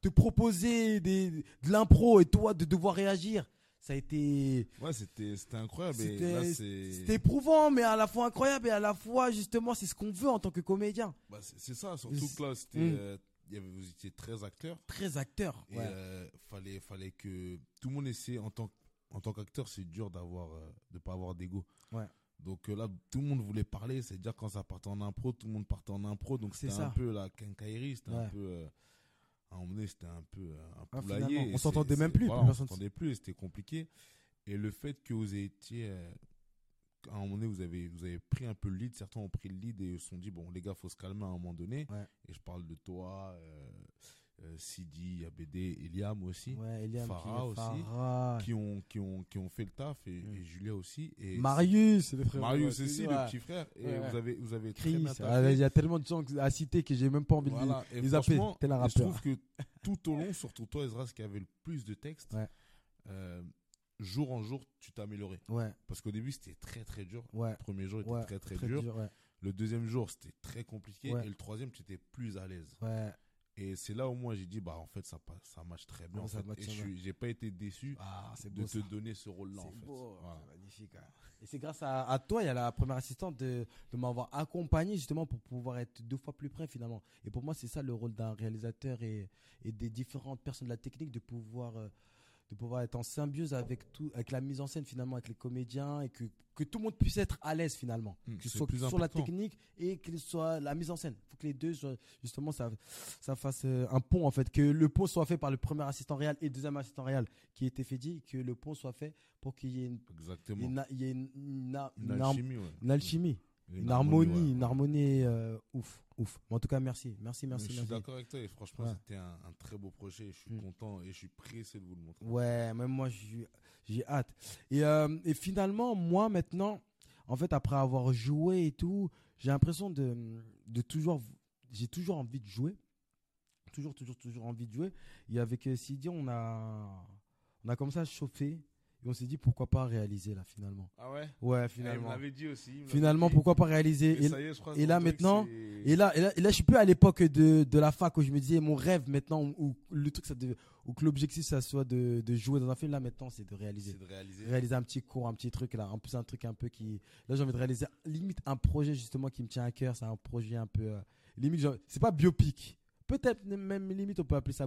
te proposer des, de l'impro et toi de devoir réagir. Ça a été Ouais, c'était c'était incroyable. c'était éprouvant, mais à la fois incroyable et à la fois justement c'est ce qu'on veut en tant que comédien. bah, c'est- ça, surtout que là, c'était, Mm. euh, vous étiez 13 acteurs. Très acteur. Et Ouais. euh, fallait, fallait que tout le monde essaie en tant, en tant qu'acteur, c'est dur d'avoir, euh, de pas avoir d'ego. Ouais. Donc euh, là, tout le monde voulait parler. C'est-à-dire quand ça partait en impro, tout le monde partait en impro. Donc C'est c'était un peu la quincaillerie. C'était un peu, euh, à un moment donné, c'était un peu euh, un Ah, poulailler. on s'entendait même plus, Voilà, on s'entendait plus et c'était compliqué. Et le fait que vous étiez, euh, à un moment donné, vous avez, vous avez pris un peu le lead. Certains ont pris le lead et se sont dit, bon, les gars, faut se calmer à un moment donné. Ouais. Et je parle de toi, euh, Sidi, ABD, Eliam aussi Ouais, Eliam Farah aussi, Farah. qui ont qui ont qui ont fait le taf et, Mm. et Julia aussi et Marius, le frère. Marius aussi ouais. le petit frère et Ouais, vous avez vous avez Chris. Ah. Il y a tellement de gens à citer que j'ai même pas envie voilà de les appeler. je trouve que tout au long surtout toi Ezra qui avait le plus de textes euh, jour en jour tu Ouais, parce qu'au début c'était très très dur le premier jour était très très, dur. le deuxième jour c'était très compliqué et le troisième tu étais plus à l'aise Ouais. Et c'est là où moi j'ai dit bah en fait ça ça marche très bien en ça fait. et j'ai pas été déçu Ah, de te ça. donner ce rôle là en C'est fait beau, Voilà. c'est magnifique. hein. Et c'est grâce à, à toi, il y a la première assistante de, de m'avoir accompagné justement pour pouvoir être deux fois plus près finalement. Et pour moi, c'est ça le rôle d'un réalisateur et, et des différentes personnes de la technique de pouvoir, euh, de pouvoir être en symbiose avec tout, avec la mise en scène finalement, avec les comédiens et que, que tout le monde puisse être à l'aise finalement. Hmm, que ce soit plus sur la technique et que soit la mise en scène. Il faut que les deux, soient- justement, ça, ça fasse euh, un pont en fait. Que le pont soit fait par le premier assistant réel et le deuxième assistant réel qui était fait dit, que le pont soit fait pour qu'il y ait une, exactement il y ait une, il y ait une- une- une une har- alchimie ouais. une alchimie, Une une harmonie, ouais. une harmonie euh, ouf, ouf. Mais en tout cas, merci, merci, Mais merci, je suis d'accord avec toi et franchement Ouais. c'était un, un très beau projet et je suis Mm. content et je suis pressé de vous le montrer. Ouais, même moi, j'ai hâte. Et, euh, et finalement, moi, maintenant, en fait, après avoir joué et tout, j'ai l'impression de, de toujours. J'ai toujours envie de jouer. Toujours, toujours, toujours envie de jouer. Et avec euh, Sidi, on a, on a commencé à se chauffer. Et on s'est dit pourquoi pas réaliser là, finalement. Ah ouais? Ouais, Il finalement. dit aussi. Finalement, dit. pourquoi pas réaliser Et Et- ça y est, et là, maintenant, Et là, et là, et là, je suis plus à l'époque de, de la fac où je me disais mon rêve maintenant, où, où le truc, ça devait- où que l'objectif ça soit de, de jouer dans un film. Là maintenant, c'est de réaliser. c'est de réaliser. Réaliser un petit cours, un petit truc là. En plus, un truc un peu qui. Là, j'ai envie de réaliser limite un projet justement qui me tient à cœur. C'est un projet un peu. euh, limite, c'est pas biopic. Peut-être même limite, on peut appeler ça.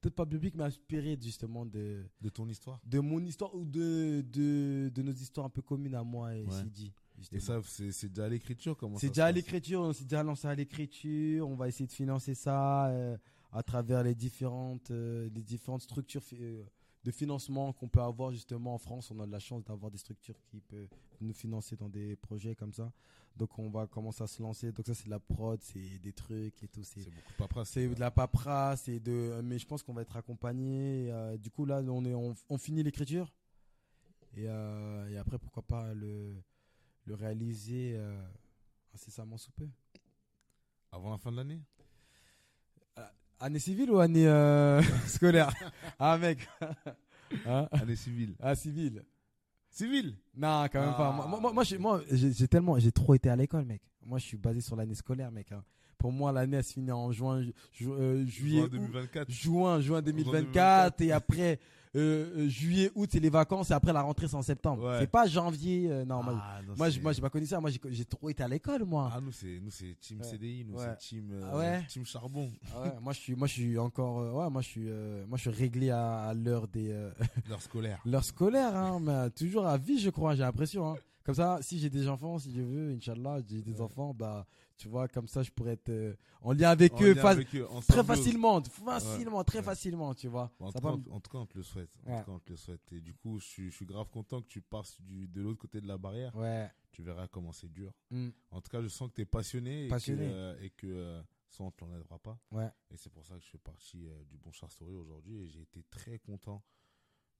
Peut-être pas biopic, mais inspiré justement de, De ton histoire. de mon histoire ou de, de, de nos histoires un peu communes à moi et Ouais. Sidi. Et ça, c'est déjà à l'écriture comment C'est déjà à l'écriture, on s'est déjà lancé à l'écriture, on va essayer de financer ça euh, à travers les différentes, euh, les différentes structures euh, de financement qu'on peut avoir justement en France. On a de la chance d'avoir des structures qui peuvent nous financer dans des projets comme ça. Donc on va commencer à se lancer. Donc ça c'est de la prod, c'est des trucs et tout. C'est beaucoup de paperasse. c'est de la paperasse, c'est de. Mais je pense qu'on va être accompagné. Euh, du coup là on est on, on finit l'écriture et, euh, et après pourquoi pas le le réaliser euh, incessamment sous peu. Avant la fin de l'année? Année civile ou année euh, scolaire? Ah mec. Hein? Année civile. ah civile. Civile? Non, quand même pas. Moi, moi, moi, j'ai, moi, tellement, j'ai trop été à l'école, mec. Moi, je suis basé sur l'année scolaire, mec. hein. Pour moi, l'année, elle se finit en juin, ju- ju- euh, juillet, Juin août. 2024. juin, juin 2024, et après euh, euh, juillet, août, c'est les vacances, et après la rentrée, c'est en septembre. Ouais. C'est pas janvier. euh, non, Ah, moi, moi, j'ai pas connu ça. Moi, j'ai, trop été à l'école, moi. Ah, nous, c'est, nous, c'est team Ouais. CDI, nous, Ouais. c'est team, euh, Ah ouais team charbon. Ah ouais, moi, je suis, moi, je suis encore, euh, ouais, moi, je suis, euh, moi, je suis réglé à, à l'heure des, euh, L'heure scolaire. l'heure scolaire, hein, mais toujours à vie, je crois, j'ai l'impression. Hein. Comme ça, si j'ai des enfants, si je veux, Inch'Allah, j'ai des Ouais. enfants, bah, tu vois, comme ça, je pourrais être euh, en lien avec En eux, lien fa- avec eux, en très facilement, facilement, très Ouais. facilement, tu vois. Bon, en, Ça tout cas, me- en, en tout cas, on te le souhaite. En tout cas, on te le souhaite. Et du coup, je suis, je suis grave content que tu passes du, de l'autre côté de la barrière. Ouais. Tu verras comment c'est dur. Mm. En tout cas, je sens que tu es passionné, Passionné. et que, euh, et que euh, ça, on te l'enlèvera pas. Ouais. Et c'est pour ça que je fais partie euh, du Bon Char Story aujourd'hui. Et j'ai été très content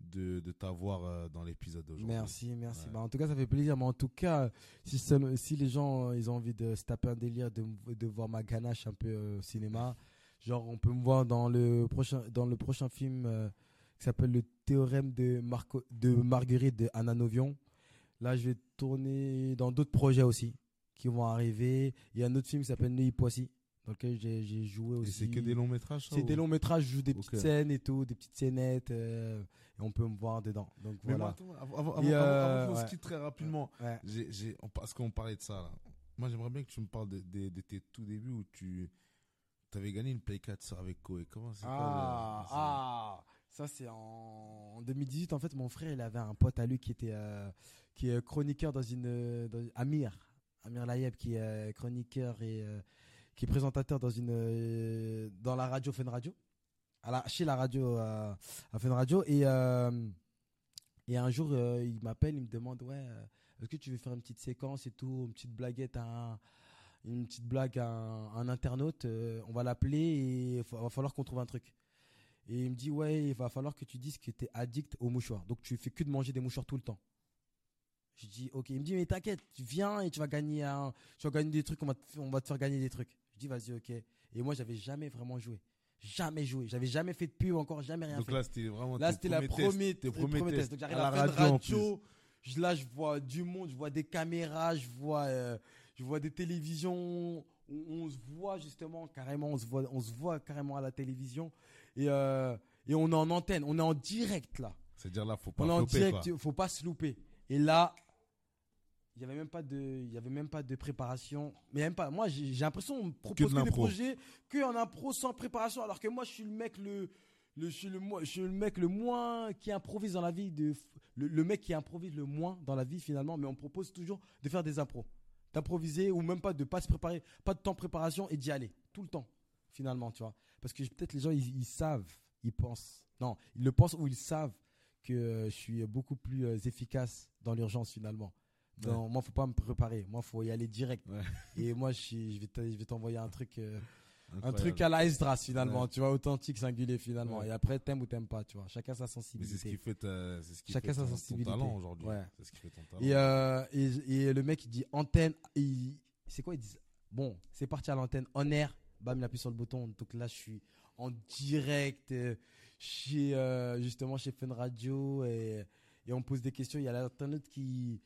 de, de t'avoir euh, dans l'épisode d'aujourd'hui. Merci, merci. Ouais. Bah, en tout cas, ça fait plaisir. Mais en tout cas, si, si les gens euh, ils ont envie de se taper un délire, de, de voir ma ganache un peu euh, au cinéma, genre on peut me voir dans le prochain, dans le prochain film euh, qui s'appelle Le théorème de, Marco, de Marguerite de Anna Novion. Là, je vais tourner dans d'autres projets aussi qui vont arriver. Il y a un autre film qui s'appelle Neuilly Poissy, dans lequel j'ai joué Et aussi. c'est que des longs métrages C'est ou- des longs métrages, je joue des petites scènes et tout, des petites scénettes, euh, et on peut me voir dedans. Donc Mais voilà. attends, avant, avant, avant, euh, avant se très rapidement, Ouais. parce qu'on parlait de ça là. Moi, j'aimerais bien que tu me parles de, de- de tes tout débuts où tu avais gagné une Play 4 sur- avec Koé. Comment c'est Ah, quoi, ah, ça c'est en... en 2018. En fait, mon frère, il avait un pote à lui qui était euh, qui est chroniqueur dans une dans- Amir, Amir Layeb, qui est chroniqueur et qui est présentateur dans une euh, dans la radio Fun Radio, à la, chez la radio euh, à Fun Radio et euh, et un jour euh, il m'appelle, il me demande ouais, est-ce que tu veux faire une petite séquence et tout, une petite blaguette à un- une petite blague à un, un internaute, on va l'appeler et il va falloir qu'on trouve un truc. Et il me dit, ouais, il va falloir que tu dises que tu es addict aux mouchoirs. Donc tu fais que de manger des mouchoirs tout le temps. Je dis, ok. Il me dit, mais t'inquiète, viens et tu vas gagner, un, tu vas gagner des trucs, on va te faire gagner des trucs. Je dis, vas-y, ok. Et moi, j'avais jamais vraiment joué. Jamais joué. J'avais jamais fait de pub encore, jamais rien Donc fait. là, c'était vraiment Là, c'était la première, test. Donc j'arrive À à, la radio, en radio. Je, là, je vois du monde, je vois des caméras, je vois, euh, je vois des télévisions. On, on se voit justement carrément, on se voit, on se voit carrément à la télévision. Et, euh, et on est en antenne, on est en direct là. C'est-à-dire là, faut pas On est en flopper, direct, quoi. faut pas se louper. Et là, il y avait même pas de, il y avait même pas de préparation. Mais même pas. Moi, j'ai l'impression qu'on me propose que, des projets que en impro sans préparation, alors que moi, je suis le mec le, le, je suis le, mo- je suis le mec le moins qui improvise dans la vie de, le, le mec qui improvise le moins dans la vie finalement. Mais on propose toujours de faire des impros, d'improviser ou même pas de pas se préparer, pas de temps de préparation et d'y aller tout le temps finalement, tu vois. Parce que peut-être les gens ils, ils savent, ils pensent, non, ils le pensent ou ils savent que euh, je suis beaucoup plus euh, efficace dans l'urgence finalement. Non, moi faut pas me préparer, moi faut y aller direct. Ouais. Et moi je, suis- je vais t'envoyer un truc euh, un truc à la Esdras finalement, Ouais. tu vois, authentique, singulier finalement. Ouais. Et après t'aimes ou t'aimes pas, tu vois. Chacun sa Mais c'est ce sensibilité. qui fait, ta- c'est ce qui Chacun fait sa ton- ton, sensibilité. talent aujourd'hui. Ouais. C'est ce qui fait ton talent. Et, euh, et, et le mec il dit antenne, c'est quoi il dit Bon, c'est parti à l'antenne, on air, bam il appuie sur le bouton. Donc là je suis en direct euh, chez euh, justement chez Fun Radio et, et on pose des questions. Il y a l'internaute qui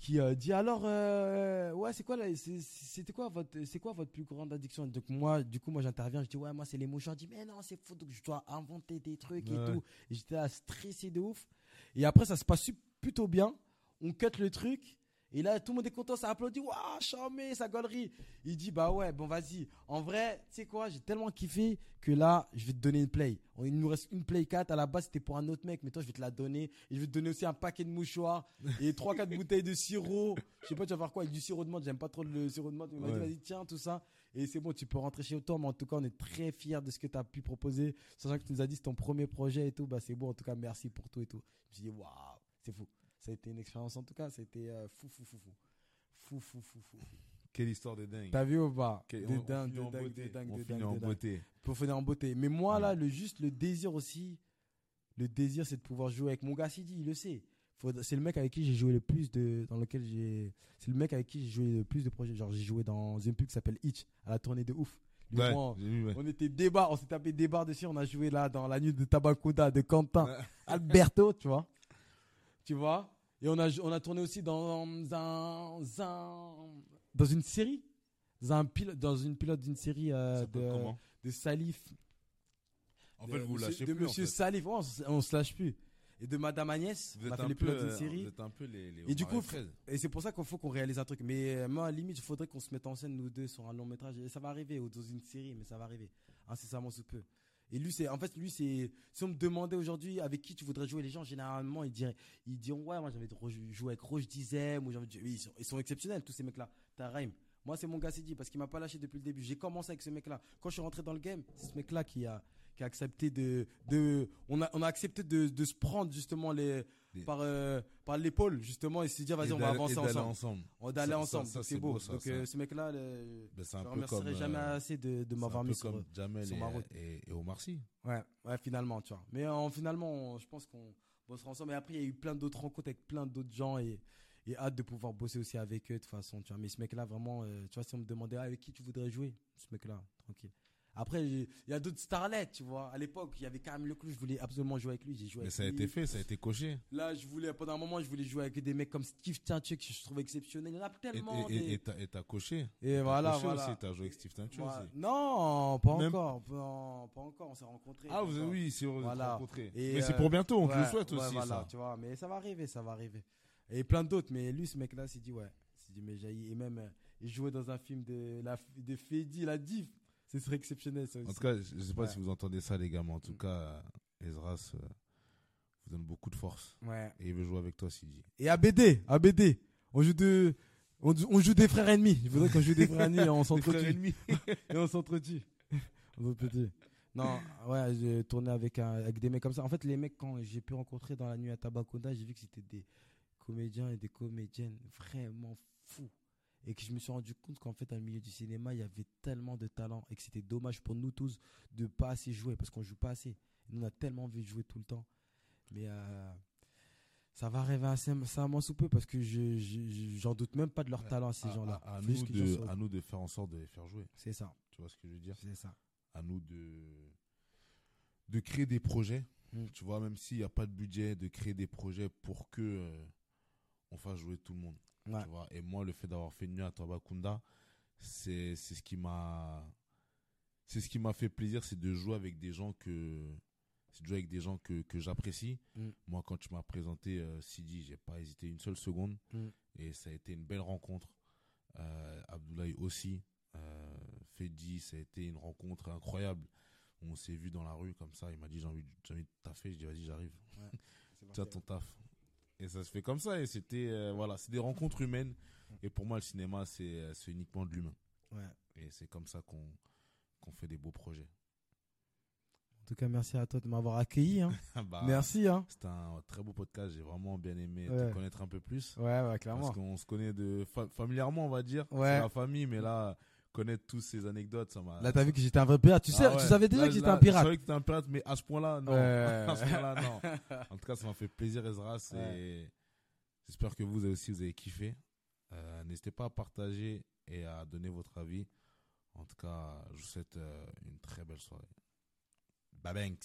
qui euh, dit alors euh, ouais c'est quoi c'était quoi votre c'est quoi votre plus grande addiction? Donc moi du coup moi j'interviens je dis ouais moi c'est les mouchoirs je dis mais non c'est faux donc je dois inventer des trucs Ouais. et tout. Et j'étais stressé de ouf. Et après ça se passe plutôt bien. On cut le truc Et là, tout le monde est content, ça applaudit, waouh, charmé, sa galerie. Il dit, bah ouais, bon, vas-y. En vrai, tu sais quoi, j'ai tellement kiffé que là, je vais te donner une play. Il nous reste une play 4. À la base, c'était pour un autre mec, mais toi, je vais te la donner. Et je vais te donner aussi un paquet de mouchoirs et 3-4 bouteilles de sirop. Je sais pas, tu vas faire quoi avec du sirop de menthe. J'aime pas trop le sirop de menthe. Il m'a dit, Ouais. vas-y, tiens, tout ça. Et c'est bon, tu peux rentrer chez toi. Mais en tout cas, on est très fiers de ce que tu as pu proposer. Sachant que tu nous as dit c'est ton premier projet et tout. Bah, c'est bon. En tout cas, merci pour tout et tout. Je me suis dit, waouh, c'est fou. Ça a été une expérience en tout cas. C'était euh, fou, fou, fou, fou. Fou, fou, fou, fou. Quelle histoire de dingue. T'as vu ou pas? Quel- De on- on dingue, finit de en dingue, beauté. de dingue, On de finit dingue, en dingue. beauté. Pour finir en beauté. Mais moi, là, le juste le désir aussi, le désir, c'est de pouvoir jouer avec mon gars Sidi, il le sait. C'est le mec avec qui j'ai joué le plus de, dans lequel j'ai, c'est le mec avec qui j'ai joué le plus de projets. Genre, j'ai joué dans une pub qui s'appelle Hitch, à la tournée de ouf. Ouais, vu, ouais. on était débat, on s'est tapé débat dessus, on a joué là dans la nuit de Tabacuda de Quentin. Alberto, tu vois. Tu vois? Et on a, on a tourné aussi dans un, dans une série, dans, un pilote, dans une pilote d'une série euh, de, de Salif. En de fait, vous lâchez De plus. en Monsieur fait. Salif, Ouais, on, on se lâche plus. Et de Madame Agnès, Vous on a êtes fait un les peu, pilotes d'une euh, série. Vous êtes un peu les, les Et du coup. Et c'est pour ça qu'il faut qu'on réalise un truc. Mais euh, moi, à la limite, il faudrait qu'on se mette en scène, nous deux, sur un long métrage. Et ça va arriver, ou dans une série, mais ça va arriver. Incessamment sous peu. Et lui, c'est, en fait, lui, c'est, si on me demandait aujourd'hui avec qui tu voudrais jouer, les gens, généralement, ils diraient, ils diront, ouais, moi, j'ai envie de jouer avec Roche Dizem, ou ils sont, exceptionnels, tous ces mecs-là. T'as Raim. Moi, c'est mon gars Sidi, parce qu'il m'a pas lâché depuis le début. J'ai commencé avec ce mec-là. Quand je suis rentré dans le game, c'est ce mec-là qui a, qui a accepté de, de, on a, on a accepté de, de se prendre, justement, les, Des- par, euh, par l'épaule, justement, et se dire, vas-y, on va avancer ensemble. ensemble. On Ça- ça- ensemble, c'est beau. beau, ça, donc ça. euh, ce mec-là, le- Ben, c'est je peu remercierai jamais euh, assez de, de m'avoir mis sur. comme Jamel sur ma route. et, et Omar Sy. Ouais, ouais, finalement, tu vois. Mais en, finalement, on- je pense qu'on bossera ensemble. Et après, il y a eu plein d'autres rencontres avec plein d'autres gens et, et hâte de pouvoir bosser aussi avec eux de toute façon, tu vois. Mais ce mec-là, vraiment, euh, tu vois, si on me demandait ah, avec qui tu voudrais jouer, ce mec-là, tranquille. Après, il y a d'autres starlets, tu vois. À l'époque, il y avait Camille Leclou, je voulais absolument jouer avec lui. J'ai joué Mais avec ça a lui. été fait, ça a été coché. Là, je voulais, pendant un moment, je voulais jouer avec des mecs comme Steve Tintier, que je trouvais exceptionnel. Il y en a tellement. Et et- des- et t'as et coché. Et T'as voilà, coché voilà. aussi, t'as joué avec Steve Voilà. aussi. Non, pas Même- encore. Non, pas encore. On s'est rencontrés. Ah, vous, oui, c'est vous êtes Voilà. rencontrés. Et, Mais c'est euh, pour bientôt, on te le Ouais, souhaite ouais, aussi, voilà, ça. tu vois. Mais ça va arriver, ça va arriver. Et plein d'autres. Mais lui, ce mec-là, s'est dit, ouais. s'est dit, mais j'ai. Et même, euh, il jouait dans un film de, la, de Fedi, la div. Ce serait exceptionnel, ça En aussi. tout cas, je sais pas Ouais. si vous entendez ça, les gars, mais en tout Mm. cas, Ezras euh, vous donne beaucoup de force. Ouais. Et il veut jouer avec toi, Sidi. Et ABD, ABD. On joue de. On, on joue des frères ennemis. Je voudrais qu'on joue des frères ennemis et on s'entretue. et on s'entretue. on s'entretue. Non, ouais, j'ai tourné avec, un- avec des mecs comme ça. En fait, les mecs, quand j'ai pu rencontrer dans la nuit à Tabaconda, j'ai vu que c'était des comédiens et des comédiennes vraiment fous. Et que je me suis rendu compte qu'en fait, dans le milieu du cinéma, il y avait tellement de talent et que c'était dommage pour nous tous de pas assez jouer parce qu'on joue pas assez. Nous, on a tellement envie de jouer tout le temps. Mais euh, ça va arriver assez incessamment sous peu parce que je, je- je- j'en doute même pas de leur Ouais, talent, ces gens-là. à- nous de, soient- à nous de faire en sorte de les faire jouer. C'est ça, Tu vois ce que je veux dire? C'est ça. À nous de, de créer des projets. Mm. Tu vois, même s'il n'y a pas de budget, de créer des projets pour que euh, on fasse jouer tout le monde. Ouais. Tu vois et moi, le fait d'avoir fait nuit à Tabakunda, c'est c'est ce qui m'a c'est ce qui m'a fait plaisir, c'est de jouer avec des gens que c'est de jouer avec des gens que, que j'apprécie. Mm. Moi, quand tu m'as présenté euh, Sidi, j'ai pas hésité une seule seconde Mm. et ça a été une belle rencontre. Euh, Abdoulaye aussi, euh, Fedi, ça a été une rencontre incroyable. On s'est vu dans la rue comme ça. Il m'a dit j'ai envie, envie de taffer. Je dis vas-y, j'arrive. Tiens ton taf. Et ça se fait comme ça. Et c'était euh, voilà, c'est des rencontres humaines. Et pour moi, le cinéma, c'est euh, c'est uniquement de l'humain. Ouais. Et c'est comme ça qu'on qu'on fait des beaux projets. En tout cas, merci à toi de m'avoir accueilli. Hein. Bah, merci. Hein. C'était un très beau podcast. J'ai vraiment bien aimé Ouais. te connaître un peu plus. Ouais, ouais, clairement. Parce qu'on se connaît de fa- familièrement, on va dire. Ouais. C'est la famille, mais là, connaître tous ces anecdotes, ça m'a. Là, t'as vu que j'étais un vrai pirate. Tu sais, Ah ouais. tu savais déjà Là, que j'étais un pirate. Je savais que t'étais un pirate, mais à ce point-là, non. Ouais. à ce point-là, non. En tout cas, ça m'a fait plaisir, Ezra. Et j'espère que vous aussi, vous avez kiffé. Euh, N'hésitez pas à partager et à donner votre avis. En tout cas, je vous souhaite euh, une très belle soirée. Babanks.